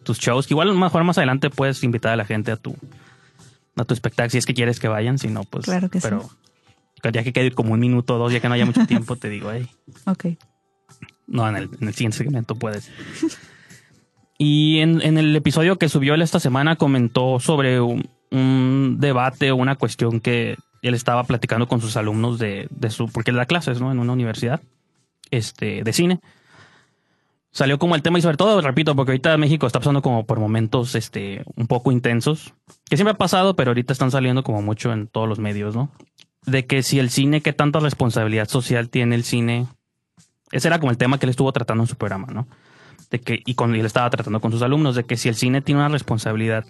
[SPEAKER 4] tus shows, que igual mejor más adelante puedes invitar a la gente a tu, a tu espectáculo, si es que quieres que vayan, si no, pues.
[SPEAKER 5] Claro que sí.
[SPEAKER 4] pero ya que quede como un minuto o dos, ya que no haya mucho tiempo, te digo, hey,
[SPEAKER 5] Ok.
[SPEAKER 4] no, en el, en el siguiente segmento puedes. Y en, en el episodio que subió él esta semana comentó sobre un, un debate o una cuestión que él estaba platicando con sus alumnos de, de su, porque él da clases, ¿no? En una universidad, este, de cine. Salió como el tema y sobre todo, repito, porque ahorita México está pasando como por momentos, este, un poco intensos, que siempre ha pasado, pero ahorita están saliendo como mucho en todos los medios, ¿no? De que si el cine, qué tanta responsabilidad social tiene el cine ese era como el tema que él estuvo tratando en su programa, ¿no? De que, y con, él estaba tratando con sus alumnos, de que si el cine tiene una responsabilidad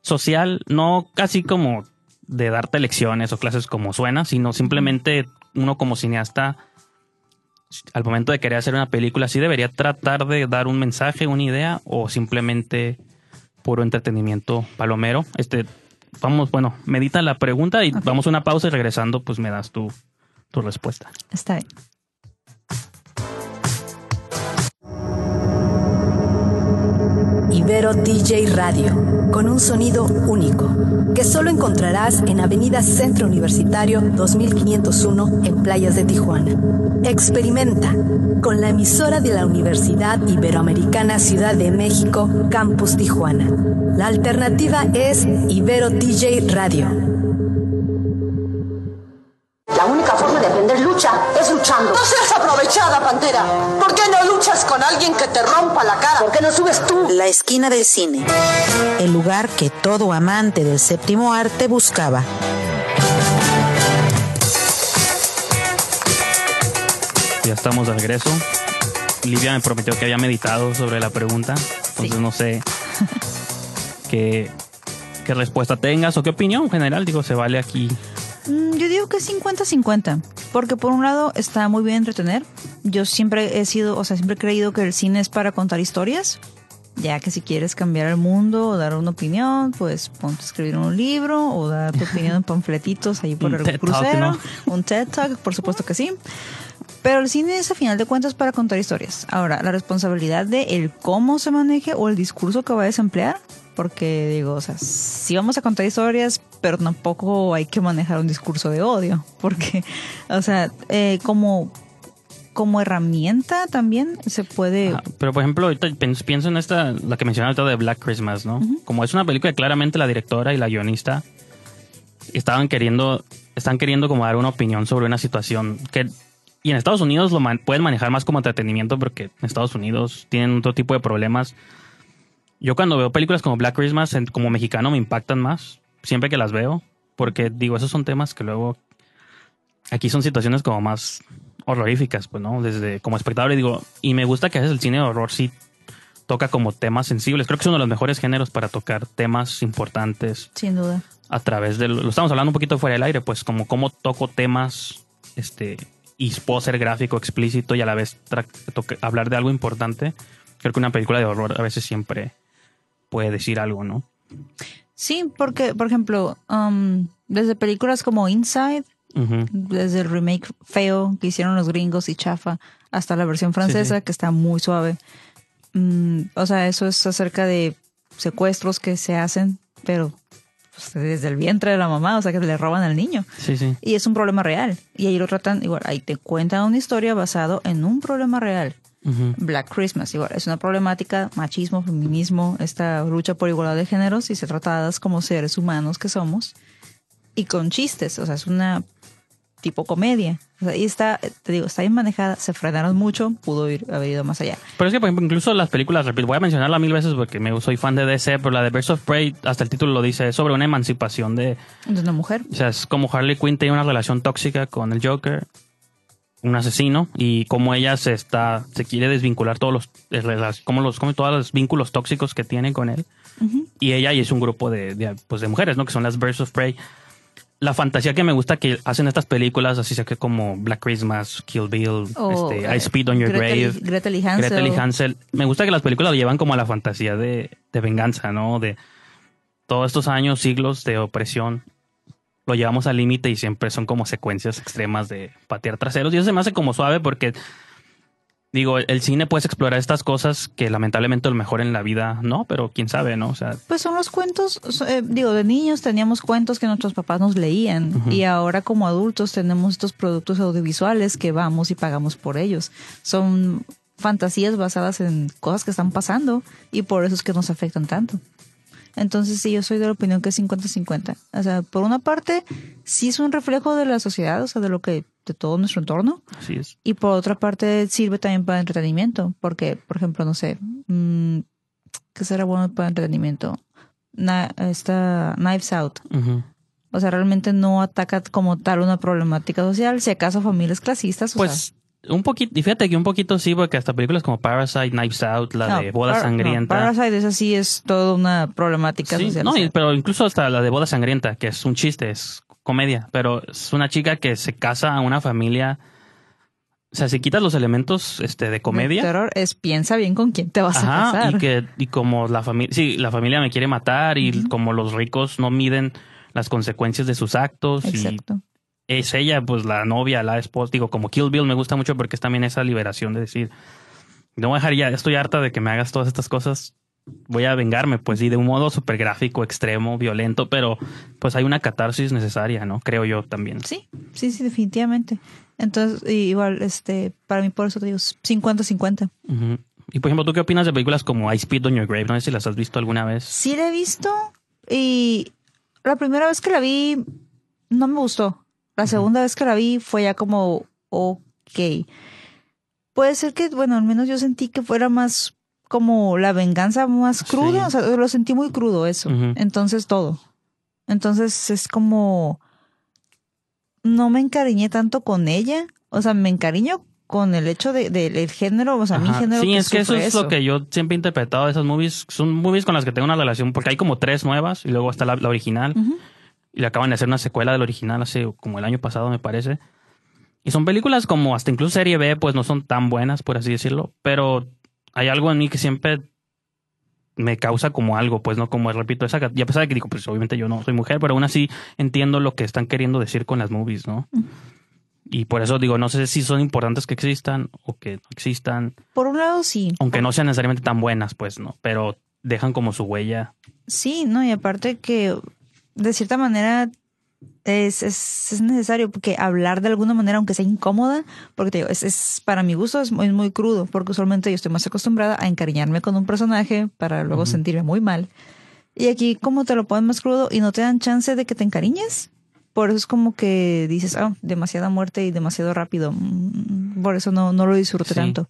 [SPEAKER 4] social, no casi como de darte lecciones o clases como suena, sino simplemente uno como cineasta, al momento de querer hacer una película, sí debería tratar de dar un mensaje, una idea, o simplemente puro entretenimiento palomero. Este, vamos, bueno, medita la pregunta y vamos a una pausa y regresando, pues me das tu, tu respuesta.
[SPEAKER 5] Está bien.
[SPEAKER 9] Ibero DJ Radio, con un sonido único, que solo encontrarás en Avenida Centro Universitario 2501 en Playas de Tijuana. Experimenta con la emisora de la Universidad Iberoamericana Ciudad de México, Campus Tijuana. La alternativa es Ibero DJ Radio.
[SPEAKER 10] Te rompa la cara?
[SPEAKER 11] ¿Por qué no subes tú?
[SPEAKER 2] La esquina del cine. El lugar que todo amante del séptimo arte buscaba.
[SPEAKER 4] Ya estamos de regreso. Livia me prometió que había meditado sobre la pregunta, entonces no sé qué, qué respuesta tengas o qué opinión en general. Digo, se vale aquí.
[SPEAKER 5] Mm, Yo digo que es 50-50, porque por un lado está muy bien entretener. Yo siempre he sido, o sea, siempre he creído que el cine es para contar historias. Ya que si quieres cambiar el mundo o dar una opinión, pues ponte a escribir un libro o dar tu opinión en panfletitos ahí por
[SPEAKER 4] Un
[SPEAKER 5] el
[SPEAKER 4] TED Talk,
[SPEAKER 5] crucero.
[SPEAKER 4] ¿no?
[SPEAKER 5] Un TED Talk, por supuesto que sí. Pero el cine es a final de cuentas para contar historias. Ahora, la responsabilidad de el cómo se maneje o el discurso que vayas a emplear, porque digo, o sea, sí vamos a contar historias, pero tampoco hay que manejar un discurso de odio, porque, o sea, eh, como como herramienta también se puede
[SPEAKER 4] Ajá, Pero por ejemplo, ahorita pienso en esta, la que mencioné ahorita de Black Christmas, ¿no? Como es una película que claramente la directora y la guionista estaban queriendo, están queriendo como dar una opinión sobre una situación que y en Estados Unidos lo man- pueden manejar más como entretenimiento porque en Estados Unidos tienen otro tipo de problemas. Yo cuando veo películas como Black Christmas como mexicano me impactan más siempre que las veo porque digo esos son temas que luego aquí son situaciones como más horroríficas, pues, ¿no? Desde como espectador y digo, y me gusta que a veces el cine de horror sí toca como temas sensibles. Creo que es uno de los mejores géneros para tocar temas importantes
[SPEAKER 5] sin duda.
[SPEAKER 4] a través de lo, estamos hablando un poquito fuera del aire, pues como cómo toco temas este y puedo ser gráfico, explícito y a la vez hablar de algo importante. Creo que una película de horror a veces siempre puede decir algo, ¿no?
[SPEAKER 5] Sí, porque, por ejemplo, um, desde películas como Inside, desde el remake feo que hicieron los gringos y chafa, hasta la versión francesa
[SPEAKER 4] Sí, sí.
[SPEAKER 5] que está muy suave. Mm, o sea, eso es acerca de secuestros que se hacen, pero pues, desde el vientre de la mamá, o sea, que le roban al niño.
[SPEAKER 4] Sí, sí.
[SPEAKER 5] Y es un problema real. Y ahí lo tratan, igual, ahí te cuentan una historia basado en un problema real. Black Christmas, igual, es una problemática, machismo, feminismo, esta lucha por igualdad de géneros y ser tratadas como seres humanos que somos y con chistes, o sea, es una tipo comedia. O sea, y está, te digo, está bien manejada, se frenaron mucho, pudo ir, haber ido más allá.
[SPEAKER 4] Pero es que, por ejemplo, incluso las películas, repito, voy a mencionarla mil veces porque me, soy fan de DC, pero la de Birds of Prey, hasta el título lo dice, es sobre una emancipación de,
[SPEAKER 5] De una mujer.
[SPEAKER 4] O sea, es como Harley Quinn tiene una relación tóxica con el Joker, un asesino, y como ella se está, se quiere desvincular todos los, rela- como los, como todos los vínculos tóxicos que tiene con él. Y ella y es un grupo de, de, pues de mujeres, ¿no? Que son las Birds of Prey. La fantasía que me gusta que hacen estas películas, así sea que como Black Christmas, Kill Bill,
[SPEAKER 5] O,
[SPEAKER 4] este,
[SPEAKER 5] eh,
[SPEAKER 4] I Speed on Your Grave,
[SPEAKER 5] Gretel y Hansel.
[SPEAKER 4] Gretel y Hansel. Me gusta que las películas lo llevan como a la fantasía de, de venganza, ¿no? De todos estos años, siglos de opresión lo llevamos al límite y siempre son como secuencias extremas de patear traseros. Y eso se me hace como suave porque, digo, el cine puedes explorar estas cosas que lamentablemente lo mejor en la vida no, pero quién sabe, ¿no? O sea,
[SPEAKER 5] Pues son los cuentos, eh, digo, de niños teníamos cuentos que nuestros papás nos leían y ahora como adultos tenemos estos productos audiovisuales que vamos y pagamos por ellos. Son fantasías basadas en cosas que están pasando y por eso es que nos afectan tanto. Entonces sí, yo soy de la opinión que es 50-50. O sea, por una parte, sí es un reflejo de la sociedad, o sea, de lo que, de todo nuestro entorno.
[SPEAKER 4] así es.
[SPEAKER 5] Y por otra parte sirve también para entretenimiento, porque, por ejemplo, no sé, mm, ¿qué será bueno para entretenimiento? Na- esta Knives Out. O sea, realmente no ataca como tal una problemática social, si acaso familias clasistas. o
[SPEAKER 4] Pues un poquito, y fíjate que un poquito sí, porque hasta películas como Parasite, Knives Out, la de Boda
[SPEAKER 5] Par- no,
[SPEAKER 4] Sangrienta.
[SPEAKER 5] Parasite es así, es toda una problemática
[SPEAKER 4] Sí,
[SPEAKER 5] social.
[SPEAKER 4] no, y- pero incluso hasta la de Boda Sangrienta, que es un chiste, es comedia, pero es una chica que se casa a una familia. O sea, si quitas los elementos este, de comedia.
[SPEAKER 5] el terror es piensa bien con quién te vas a
[SPEAKER 4] Ajá,
[SPEAKER 5] casar.
[SPEAKER 4] y que y como la familia, sí, la familia me quiere matar y como los ricos no miden las consecuencias de sus actos
[SPEAKER 5] Exacto.
[SPEAKER 4] y es ella, pues la novia, la esposa, digo, como Kill Bill me gusta mucho porque es también esa liberación de decir, no voy a dejar ya, estoy harta de que me hagas todas estas cosas, voy a vengarme, pues sí, de un modo súper gráfico, extremo, violento, pero pues hay una catarsis necesaria, ¿no? Creo yo también.
[SPEAKER 5] Sí, sí, sí, definitivamente. Entonces, y igual, este, para mí por eso te digo 50-50.
[SPEAKER 4] Ujú. Y por ejemplo, ¿tú qué opinas de películas como I Spit on Your Grave? No sé si las has visto alguna vez.
[SPEAKER 5] Sí la he visto y la primera vez que la vi no me gustó. La segunda vez que la vi fue ya como ok. Puede ser que, bueno, al menos yo sentí que fuera más como la venganza más cruda,
[SPEAKER 4] Sí.
[SPEAKER 5] o sea, lo sentí muy crudo eso. Entonces todo. Entonces es como no me encariñé tanto con ella, o sea, me encariño con el hecho de, del el género, o sea, mi género
[SPEAKER 4] Sí,
[SPEAKER 5] que
[SPEAKER 4] es que eso es lo que yo siempre he interpretado de esas movies. Son movies con las que tengo una relación, porque hay como tres nuevas y luego está la, la original. Y le acaban de hacer una secuela del original hace como el año pasado, me parece. Y son películas como hasta incluso serie B, pues no son tan buenas, por así decirlo. Pero hay algo en mí que siempre me causa como algo, pues no como repito, esa, y a pesar de que digo, pues obviamente yo no soy mujer, pero aún así entiendo lo que están queriendo decir con las movies, ¿no? Y por eso digo, no sé si son importantes que existan o que no existan,
[SPEAKER 5] Por un lado sí,
[SPEAKER 4] aunque no sean necesariamente tan buenas, pues no, pero dejan como su huella.
[SPEAKER 5] Sí, no, y aparte que de cierta manera es, es, es necesario porque hablar de alguna manera, aunque sea incómoda, porque te digo, es, es para mi gusto es muy, muy crudo, porque usualmente yo estoy más acostumbrada a encariñarme con un personaje para luego sentirme muy mal. Y aquí como te lo ponen más crudo y no te dan chance de que te encariñes, por eso es como que dices, ah, demasiada muerte y demasiado rápido. Mm, Por eso no, no lo disfruté
[SPEAKER 4] Sí.
[SPEAKER 5] tanto.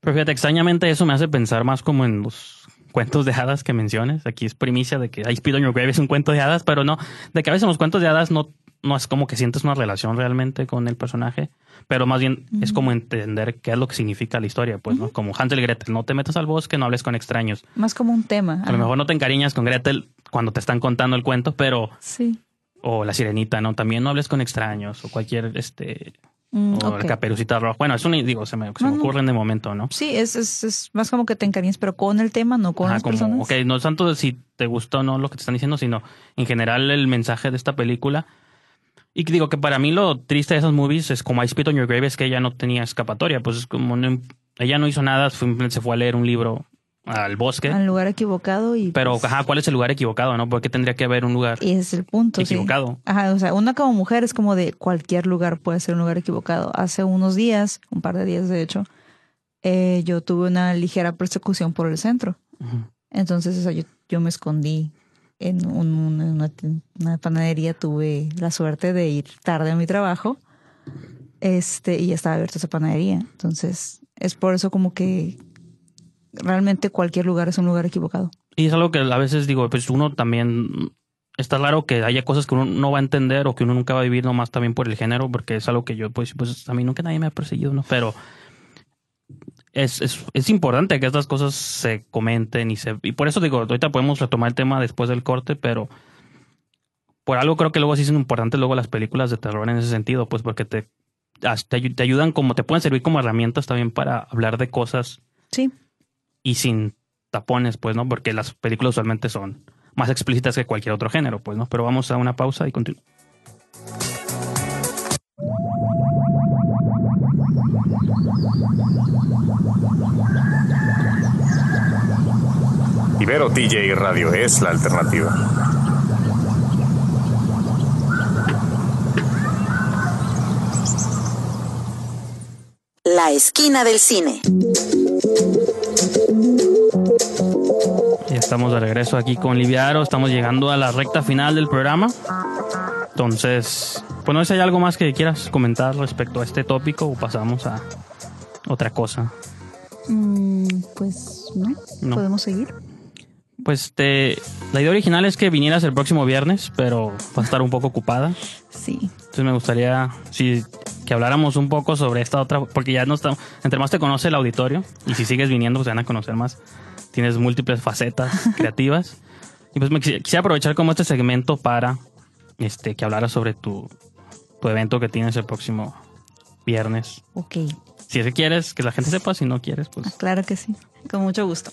[SPEAKER 4] Pero fíjate, extrañamente eso me hace pensar más como en los cuentos de hadas que menciones. Aquí es primicia de que I Speed on Your Grave es un cuento de hadas, pero no, de que a veces en los cuentos de hadas no, no es como que sientes una relación realmente con el personaje, pero más bien es como entender qué es lo que significa la historia, pues, ¿no? Como Hansel y Gretel, no te metas al bosque, no hables con extraños.
[SPEAKER 5] Más como un tema.
[SPEAKER 4] A lo mejor no te encariñas con Gretel cuando te están contando el cuento, pero,
[SPEAKER 5] Sí.
[SPEAKER 4] o la sirenita, ¿no? También no hables con extraños, o cualquier, este,
[SPEAKER 5] Mm,
[SPEAKER 4] o
[SPEAKER 5] ok.
[SPEAKER 4] el caperucita roja. Bueno, eso ni digo, se me, se me
[SPEAKER 5] No, no.
[SPEAKER 4] ocurre en el momento, ¿no?
[SPEAKER 5] Sí, es, es, es más como que te encariñes, pero con el tema, no con
[SPEAKER 4] Ajá,
[SPEAKER 5] las
[SPEAKER 4] como,
[SPEAKER 5] personas.
[SPEAKER 4] ok, no es tanto de si te gustó o no lo que te están diciendo, sino en general el mensaje de esta película. Y digo que para mí lo triste de esas movies es como I Spit on Your Grave, es que ella no tenía escapatoria. Pues es como, no- ella no hizo nada, simplemente se fue a leer un libro al bosque.
[SPEAKER 5] Al lugar equivocado y.
[SPEAKER 4] Pero,
[SPEAKER 5] pues,
[SPEAKER 4] ajá, ¿cuál es el lugar equivocado, no? Porque tendría que haber un lugar
[SPEAKER 5] y ese es el punto. sí.
[SPEAKER 4] equivocado.
[SPEAKER 5] Ajá, o sea, una como mujer es como de cualquier lugar puede ser un lugar equivocado. Hace unos días, un par de días de hecho, eh, yo tuve una ligera persecución por el centro. Entonces, o sea, yo, yo me escondí en, un- en una, tien- una panadería. Tuve la suerte de ir tarde a mi trabajo. Este, y ya estaba abierta esa panadería. Entonces, es por eso como que realmente cualquier lugar es un lugar equivocado.
[SPEAKER 4] Y es algo que a veces digo, pues uno también está claro que haya cosas que uno no va a entender o que uno nunca va a vivir nomás también por el género, porque es algo que yo, pues, pues a mí nunca nadie me ha perseguido, ¿no? Pero es, es, es importante que estas cosas se comenten y se... Y por eso digo, ahorita podemos retomar el tema después del corte, pero por algo creo que luego sí son importantes luego las películas de terror en ese sentido, pues porque te, te, te ayudan como, te pueden servir como herramientas también para hablar de cosas
[SPEAKER 5] Sí
[SPEAKER 4] y sin tapones, pues, ¿no? Porque las películas usualmente son más explícitas que cualquier otro género, pues, ¿no? Pero vamos a una pausa y continuamos.
[SPEAKER 7] Ibero TJ Radio es la alternativa.
[SPEAKER 2] La esquina del cine.
[SPEAKER 4] Ya estamos de regreso aquí con Liviaro. Estamos llegando a la recta final del programa. Entonces, pues no sé si hay algo más que quieras comentar respecto a este tópico o pasamos a otra cosa.
[SPEAKER 5] Mm, pues no.
[SPEAKER 4] No.
[SPEAKER 5] Podemos seguir.
[SPEAKER 4] Pues te, la idea original es que vinieras el próximo viernes, pero va a estar un poco ocupada.
[SPEAKER 5] Sí.
[SPEAKER 4] Entonces me gustaría si, que habláramos un poco sobre esta otra, porque ya no está, entre más te conoce el auditorio y si sigues viniendo, pues se van a conocer más. Tienes múltiples facetas creativas. Y pues me quisi- quisiera aprovechar como este segmento para este, que hablaras sobre tu, tu evento que tienes el próximo viernes.
[SPEAKER 5] Ok.
[SPEAKER 4] Si es que quieres, que la gente sepa, si no quieres, pues
[SPEAKER 5] Claro que sí. Con mucho gusto.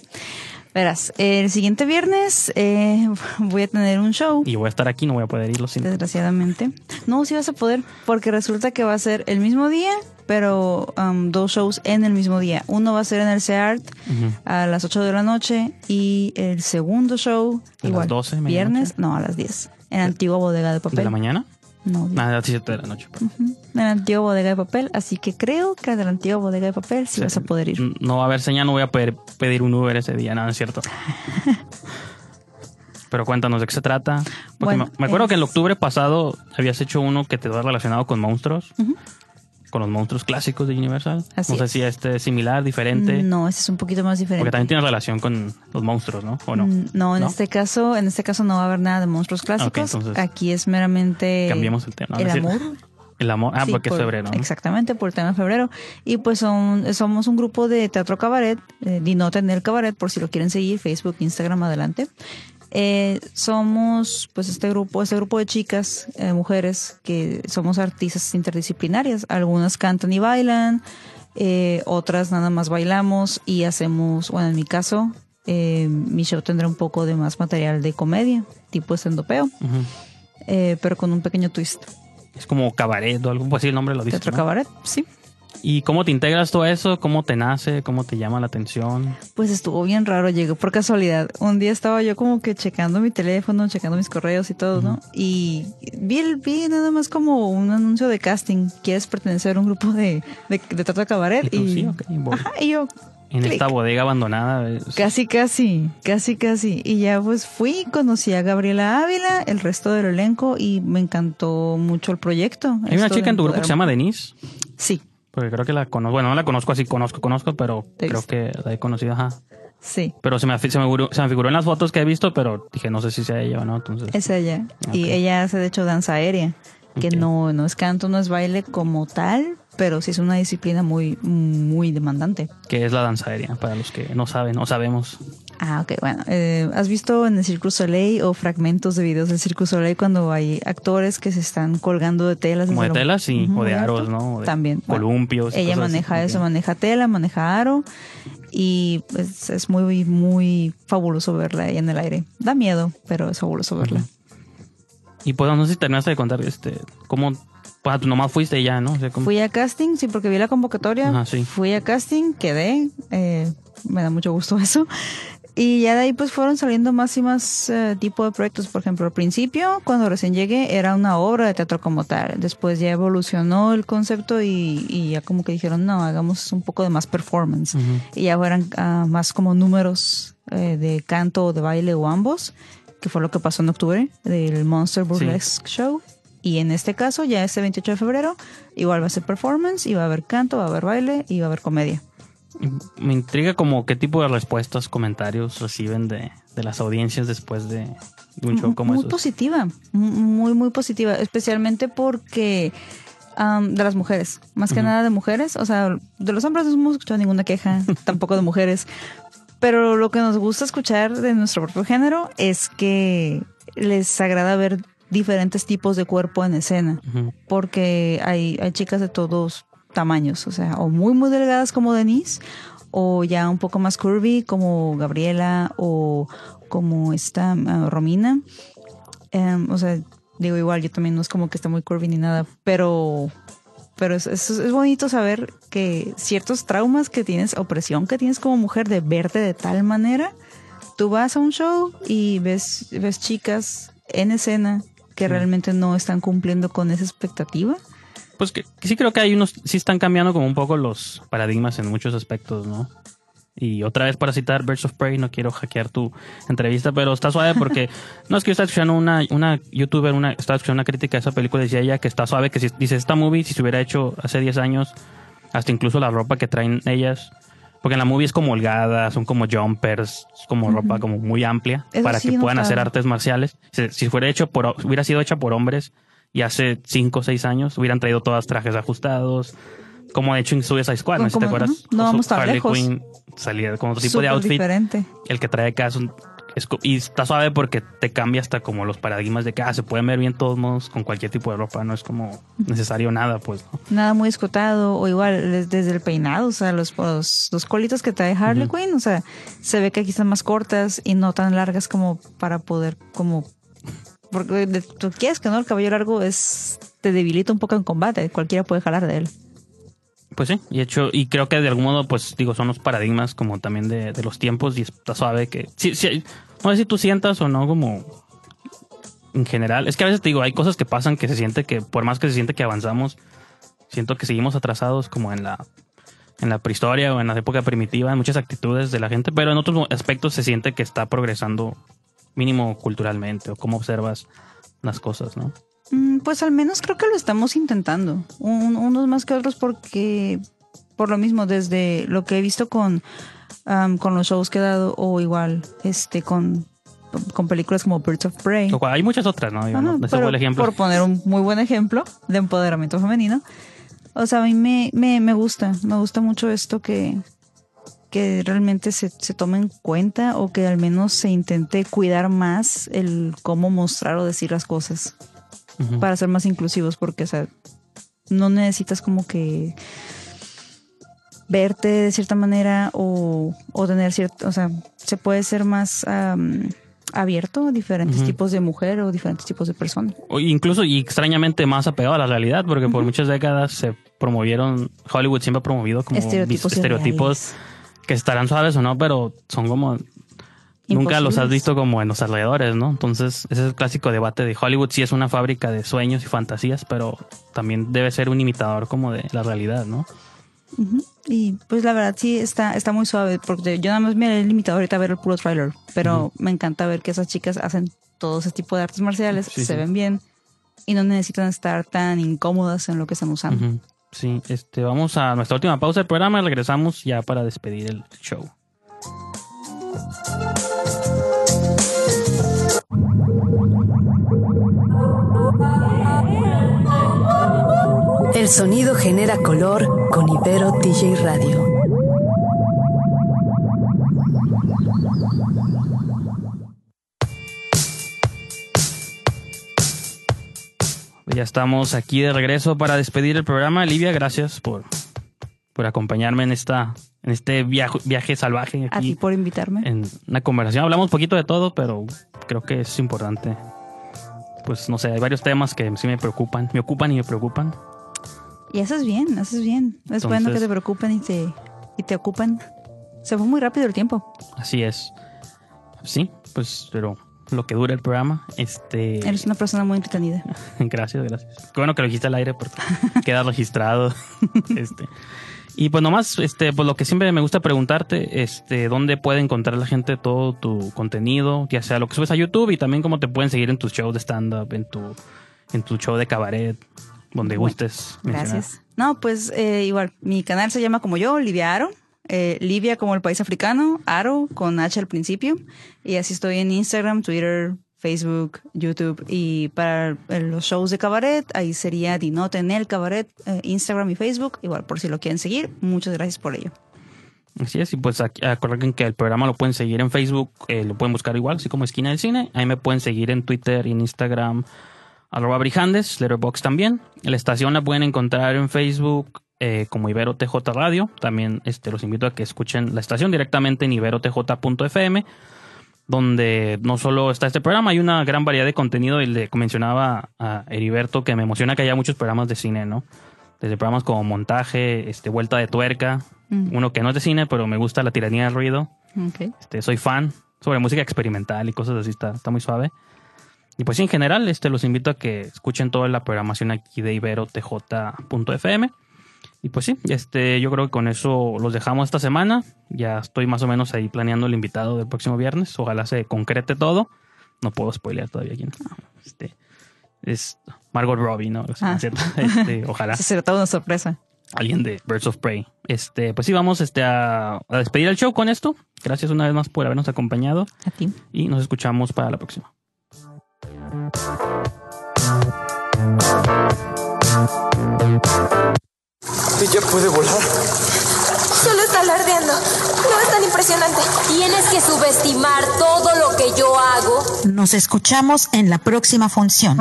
[SPEAKER 5] Verás, el siguiente viernes eh, voy a tener un show.
[SPEAKER 4] y voy a estar aquí, no voy a poder ir, lo siento.
[SPEAKER 5] Desgraciadamente. No, sí vas a poder, porque resulta que va a ser el mismo día, pero um, dos shows en el mismo día. Uno va a ser en el CEART
[SPEAKER 4] Ujú.
[SPEAKER 5] a las 8 de la noche y el segundo show,
[SPEAKER 4] ¿A las
[SPEAKER 5] igual,
[SPEAKER 4] 12, medianoche?
[SPEAKER 5] viernes, no, a las 10, en la antigua bodega de papel.
[SPEAKER 4] ¿De la mañana?
[SPEAKER 5] No,
[SPEAKER 4] Nada, a las 7 de la noche. pues.
[SPEAKER 5] en la antigua bodega de papel, así que creo que de la antigua bodega de papel sí, vas a poder ir.
[SPEAKER 4] No va a haber señal, no voy a poder pedir un Uber ese día, nada, es cierto. Pero cuéntanos de qué se trata. Porque
[SPEAKER 5] Bueno,
[SPEAKER 4] me, me acuerdo
[SPEAKER 5] es-
[SPEAKER 4] que en el octubre pasado habías hecho uno que te va relacionado con monstruos. Con los monstruos clásicos de Universal.
[SPEAKER 5] Así
[SPEAKER 4] no sé
[SPEAKER 5] es.
[SPEAKER 4] si este es similar, diferente.
[SPEAKER 5] No, ese es un poquito más diferente.
[SPEAKER 4] Porque también tiene relación con los monstruos, ¿no? ¿O no?
[SPEAKER 5] Mm, No, en
[SPEAKER 4] ¿No?
[SPEAKER 5] este caso, en este caso no va a haber nada de monstruos clásicos. Aquí es meramente
[SPEAKER 4] Cambiemos el tema. ¿no?
[SPEAKER 5] el amor.
[SPEAKER 4] El amor. Ah,
[SPEAKER 5] Sí,
[SPEAKER 4] porque
[SPEAKER 5] por-
[SPEAKER 4] es febrero. ¿no?
[SPEAKER 5] Exactamente, por el tema de febrero. Y pues son, somos un grupo de teatro cabaret, eh, Dinota en el cabaret, por si lo quieren seguir, Facebook, Instagram, adelante. Eh, somos pues este grupo, este grupo de chicas, eh, mujeres, que somos artistas interdisciplinarias. Algunas cantan y bailan, eh, otras nada más bailamos y hacemos, bueno, en mi caso, eh, mi show tendrá un poco de más material de comedia, tipo estendopeo, eh, pero con un pequeño twist.
[SPEAKER 4] Es como cabaret o algo, pues sí, el nombre lo dice.
[SPEAKER 5] Teatro
[SPEAKER 4] ¿no?
[SPEAKER 5] cabaret, sí.
[SPEAKER 4] ¿Y cómo te integras todo eso? ¿Cómo te nace? ¿Cómo te llama la atención?
[SPEAKER 5] Pues estuvo bien raro, llegó por casualidad. Un día estaba yo como que checando mi teléfono, checando mis correos y todo, ¿no? Y vi, el- vi nada más como un anuncio de casting. ¿Quieres pertenecer a un grupo de, de, de teatro de cabaret?
[SPEAKER 4] Y tú,
[SPEAKER 5] Y,
[SPEAKER 4] sí, ok, voy.
[SPEAKER 5] Ajá, y yo,
[SPEAKER 4] En esta bodega abandonada. es-
[SPEAKER 5] Casi, casi, casi, casi. Y ya pues fui, conocí a Gabriela Ávila, el resto del elenco y me encantó mucho el proyecto.
[SPEAKER 4] Hay una chica en tu grupo que se llama Denise.
[SPEAKER 5] Sí,
[SPEAKER 4] Porque creo que la conozco. Bueno, no la conozco así, conozco, conozco, pero
[SPEAKER 5] ¿Te
[SPEAKER 4] creo que la he conocido, ajá.
[SPEAKER 5] sí.
[SPEAKER 4] Pero se me, se, me figuró, se me figuró en las fotos que he visto, pero dije, no sé si sea ella o no. Entonces,
[SPEAKER 5] Es ella. Y ella hace de hecho danza aérea, que no, no es canto, no es baile como tal, pero sí es una disciplina muy, muy demandante.
[SPEAKER 4] ¿qué es la danza aérea? Para los que no saben o sabemos.
[SPEAKER 5] Ah, ok, bueno. eh, ¿Has visto en el Cirque Soleil o fragmentos de videos del Cirque Soleil cuando hay actores que se están colgando de telas?
[SPEAKER 4] Como de telas, sí. O de aros, ¿no? De
[SPEAKER 5] También.
[SPEAKER 4] Columpios.
[SPEAKER 5] ella
[SPEAKER 4] así.
[SPEAKER 5] maneja eso, maneja tela, maneja aro y pues, es muy, muy fabuloso verla ahí en el aire. Da miedo, pero es fabuloso verla.
[SPEAKER 4] Y pues no sé si terminaste de contar este, cómo, pues tú nomás fuiste ya, ¿no? O sea, cómo-
[SPEAKER 5] Fui a casting, sí, porque vi la convocatoria.
[SPEAKER 4] Ajá, sí.
[SPEAKER 5] Fui a casting, quedé. eh, me da mucho gusto eso. Y ya de ahí pues fueron saliendo más y más eh, tipo de proyectos. Por ejemplo, al principio, cuando recién llegué, era una obra de teatro como tal. Después ya evolucionó el concepto y, y ya como que dijeron, no, hagamos un poco de más performance. Y ya fueran ah, más como números eh, de canto o de baile o ambos, que fue lo que pasó en octubre del Monster Burlesque Show. Y en este caso, ya este 28 de febrero, igual va a ser performance, y va a haber canto, va a haber baile y va a haber comedia.
[SPEAKER 4] Me intriga como qué tipo de respuestas, comentarios reciben de, de las audiencias después de, de un show como
[SPEAKER 5] muy
[SPEAKER 4] esos.
[SPEAKER 5] positiva, mu- muy, muy positiva, especialmente porque de las mujeres, más que nada de mujeres, o sea, de los hombres no hemos escuchado ninguna queja, tampoco de mujeres, pero lo que nos gusta escuchar de nuestro propio género es que les agrada ver diferentes tipos de cuerpo en escena, porque hay, hay chicas de todos tamaños, o sea, o muy, muy delgadas como Denise, o ya un poco más curvy como Gabriela, o como esta ah, Romina. Em, o sea, digo igual, yo también no es como que esté muy curvy ni nada, pero pero es, es, es bonito saber que ciertos traumas que tienes, opresión que tienes como mujer de verte de tal manera, tú vas a un show y ves, ves chicas en escena que realmente no están cumpliendo con esa expectativa.
[SPEAKER 4] Pues que, que sí creo que hay unos, sí están cambiando como un poco los paradigmas en muchos aspectos, ¿no? Y otra vez para citar Birds of Prey, no quiero hackear tu entrevista, pero está suave porque no es que yo estaba escuchando una, una youtuber, una, estaba escuchando una crítica de esa película decía ella que está suave, que si, dice esta movie, si se hubiera hecho hace 10 años, hasta incluso la ropa que traen ellas, porque en la movie es como holgada, son como jumpers, es como ropa como muy amplia
[SPEAKER 5] Eso
[SPEAKER 4] para
[SPEAKER 5] sí
[SPEAKER 4] que puedan hacer artes marciales. Si, si fuera hecho por, hubiera sido hecha por hombres y hace 5 o 6 años hubieran traído todas trajes ajustados, como de hecho en Suicide Squad, no sé si te acuerdas.
[SPEAKER 5] no vamos tan
[SPEAKER 4] Harley
[SPEAKER 5] lejos.
[SPEAKER 4] Quinn salía con otro tipo de outfit.
[SPEAKER 5] diferente.
[SPEAKER 4] El que trae acá es un- y está suave porque te cambia hasta como los paradigmas de que ah, se pueden ver bien todos modos con cualquier tipo de ropa, no es como necesario nada, pues. ¿no?
[SPEAKER 5] Nada muy escotado, o igual des- desde el peinado, o sea, los, los, los colitos que trae Harley. Quinn, o sea, se ve que aquí están más cortas y no tan largas como para poder, como. Porque tú quieres que no, el cabello largo es. te debilita un poco en combate, cualquiera puede jalar de él.
[SPEAKER 4] Pues sí, y hecho, y creo que de algún modo, pues digo, son los paradigmas como también de, de los tiempos y está suave que, sí, sí, no sé si tú sientas o no como en general, es que a veces te digo, hay cosas que pasan que se siente que, por más que se siente que avanzamos, siento que seguimos atrasados como en la, en la prehistoria o en la época primitiva, en muchas actitudes de la gente, pero en otros aspectos se siente que está progresando mínimo culturalmente o cómo observas las cosas, ¿no?
[SPEAKER 5] Mm, Pues al menos creo que lo estamos intentando. Un- unos más que otros porque, por lo mismo, desde lo que he visto con, con los shows que he dado o igual este con, con películas como Birds of Prey.
[SPEAKER 4] Cual hay muchas otras, ¿no?
[SPEAKER 5] Pero
[SPEAKER 4] ejemplo.
[SPEAKER 5] Por poner un muy buen ejemplo de empoderamiento femenino. O sea, a mí me, me, me gusta, me gusta mucho esto que, que realmente se, se tome en cuenta o que al menos se intente cuidar más el cómo mostrar o decir las cosas para ser más inclusivos, porque, o sea, no necesitas como que verte de cierta manera o, o tener cierto, o sea, se puede ser más am, abierto a diferentes tipos de mujer o diferentes tipos de personas.
[SPEAKER 4] O incluso y extrañamente más apegado a la realidad, porque por muchas décadas se promovieron, Hollywood siempre ha promovido como
[SPEAKER 5] Estereotipos
[SPEAKER 4] estereotipos que estarán suaves o no, pero son como nunca los has visto como en los alrededores, ¿no? Entonces, ese es el clásico debate de Hollywood sí es una fábrica de sueños y fantasías, pero también debe ser un imitador como de la realidad, ¿no?
[SPEAKER 5] Y pues la verdad sí está, está muy suave, porque yo nada más me he limitado ahorita a ver el puro trailer, pero me encanta ver que esas chicas hacen todo ese tipo de artes marciales,
[SPEAKER 4] Sí,
[SPEAKER 5] se
[SPEAKER 4] sí.
[SPEAKER 5] ven bien y no necesitan estar tan incómodas en lo que están usando.
[SPEAKER 4] Sí, este, vamos a nuestra última pausa del programa y regresamos ya para despedir el show.
[SPEAKER 9] El sonido genera color con Ibero DJ Radio.
[SPEAKER 4] Ya estamos aquí de regreso para despedir el programa. Livia, gracias por, por acompañarme en esta en este viaje, viaje salvaje
[SPEAKER 5] A ti
[SPEAKER 4] aquí
[SPEAKER 5] por invitarme.
[SPEAKER 4] en una conversación. Hablamos poquito de todo, pero creo que es importante. Pues no sé, hay varios temas que sí me preocupan, me ocupan y me preocupan.
[SPEAKER 5] Y haces bien, haces bien. Es bueno que te preocupen y te, y te ocupen. Se fue muy rápido el tiempo.
[SPEAKER 4] Así es. Sí, pues pero lo que dura el programa, este
[SPEAKER 5] Eres una persona muy entretenida.
[SPEAKER 4] Gracias, gracias. Qué bueno que lo dijiste al aire porque queda registrado. este. Y pues nomás, este, pues lo que siempre me gusta preguntarte, este, dónde puede encontrar la gente todo tu contenido, ya sea lo que subes a YouTube y también cómo te pueden seguir en tus shows de stand-up, en tu, en tu show de cabaret, donde
[SPEAKER 5] Bueno,
[SPEAKER 4] gustes. mencionar.
[SPEAKER 5] Gracias. No, pues eh, igual, mi canal se llama como yo, Livia Aro. Eh, Livia como el país africano, Aro con H al principio. Y así estoy en Instagram, Twitter, Facebook, YouTube. Y para los shows de cabaret, ahí sería Dinote en el cabaret, eh, Instagram y Facebook. Igual, por si lo quieren seguir, muchas gracias por ello.
[SPEAKER 4] Así es, y pues aquí, acuerden que el programa lo pueden seguir en Facebook, eh, lo pueden buscar igual, así como Esquina del Cine. Ahí me pueden seguir en Twitter y en Instagram, arroba Brijandes, Letterboxd también. La estación la pueden encontrar en Facebook eh, como Ibero TJ Radio. También este, los invito a que escuchen la estación directamente en iberotj.fm, donde no solo está este programa, hay una gran variedad de contenido. Y le mencionaba a Heriberto que me emociona que haya muchos programas de cine, ¿no? desde programas como montaje, este, vuelta de tuerca,
[SPEAKER 5] Mm.
[SPEAKER 4] uno que no es de cine, pero me gusta la tiranía del ruido.
[SPEAKER 5] Ok.
[SPEAKER 4] Este, soy fan sobre música experimental y cosas así, está, está muy suave. Y pues en general, este, los invito a que escuchen toda la programación aquí de iberotj.fm. Y pues sí, este, yo creo que con eso los dejamos esta semana. Ya estoy más o menos ahí planeando el invitado del próximo viernes. Ojalá se concrete todo. No puedo spoilear todavía quién. Este, es Margot Robbie, ¿no?
[SPEAKER 5] Ah.
[SPEAKER 4] Este, ojalá
[SPEAKER 5] Eso será toda una sorpresa.
[SPEAKER 4] alguien de Birds of Prey. Este, pues sí, vamos este, a, a despedir el show con esto. Gracias una vez más por habernos acompañado.
[SPEAKER 5] A ti.
[SPEAKER 4] Y nos escuchamos para la próxima.
[SPEAKER 12] Ella puede volar.
[SPEAKER 13] Solo está alardeando. No es tan impresionante.
[SPEAKER 11] Tienes que subestimar todo lo que yo hago.
[SPEAKER 2] Nos escuchamos en la próxima función.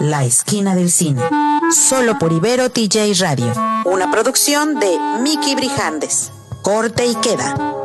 [SPEAKER 2] La esquina del cine. Solo por Ibero TJ Radio. Una producción de Miki Brijandes. Corte y queda.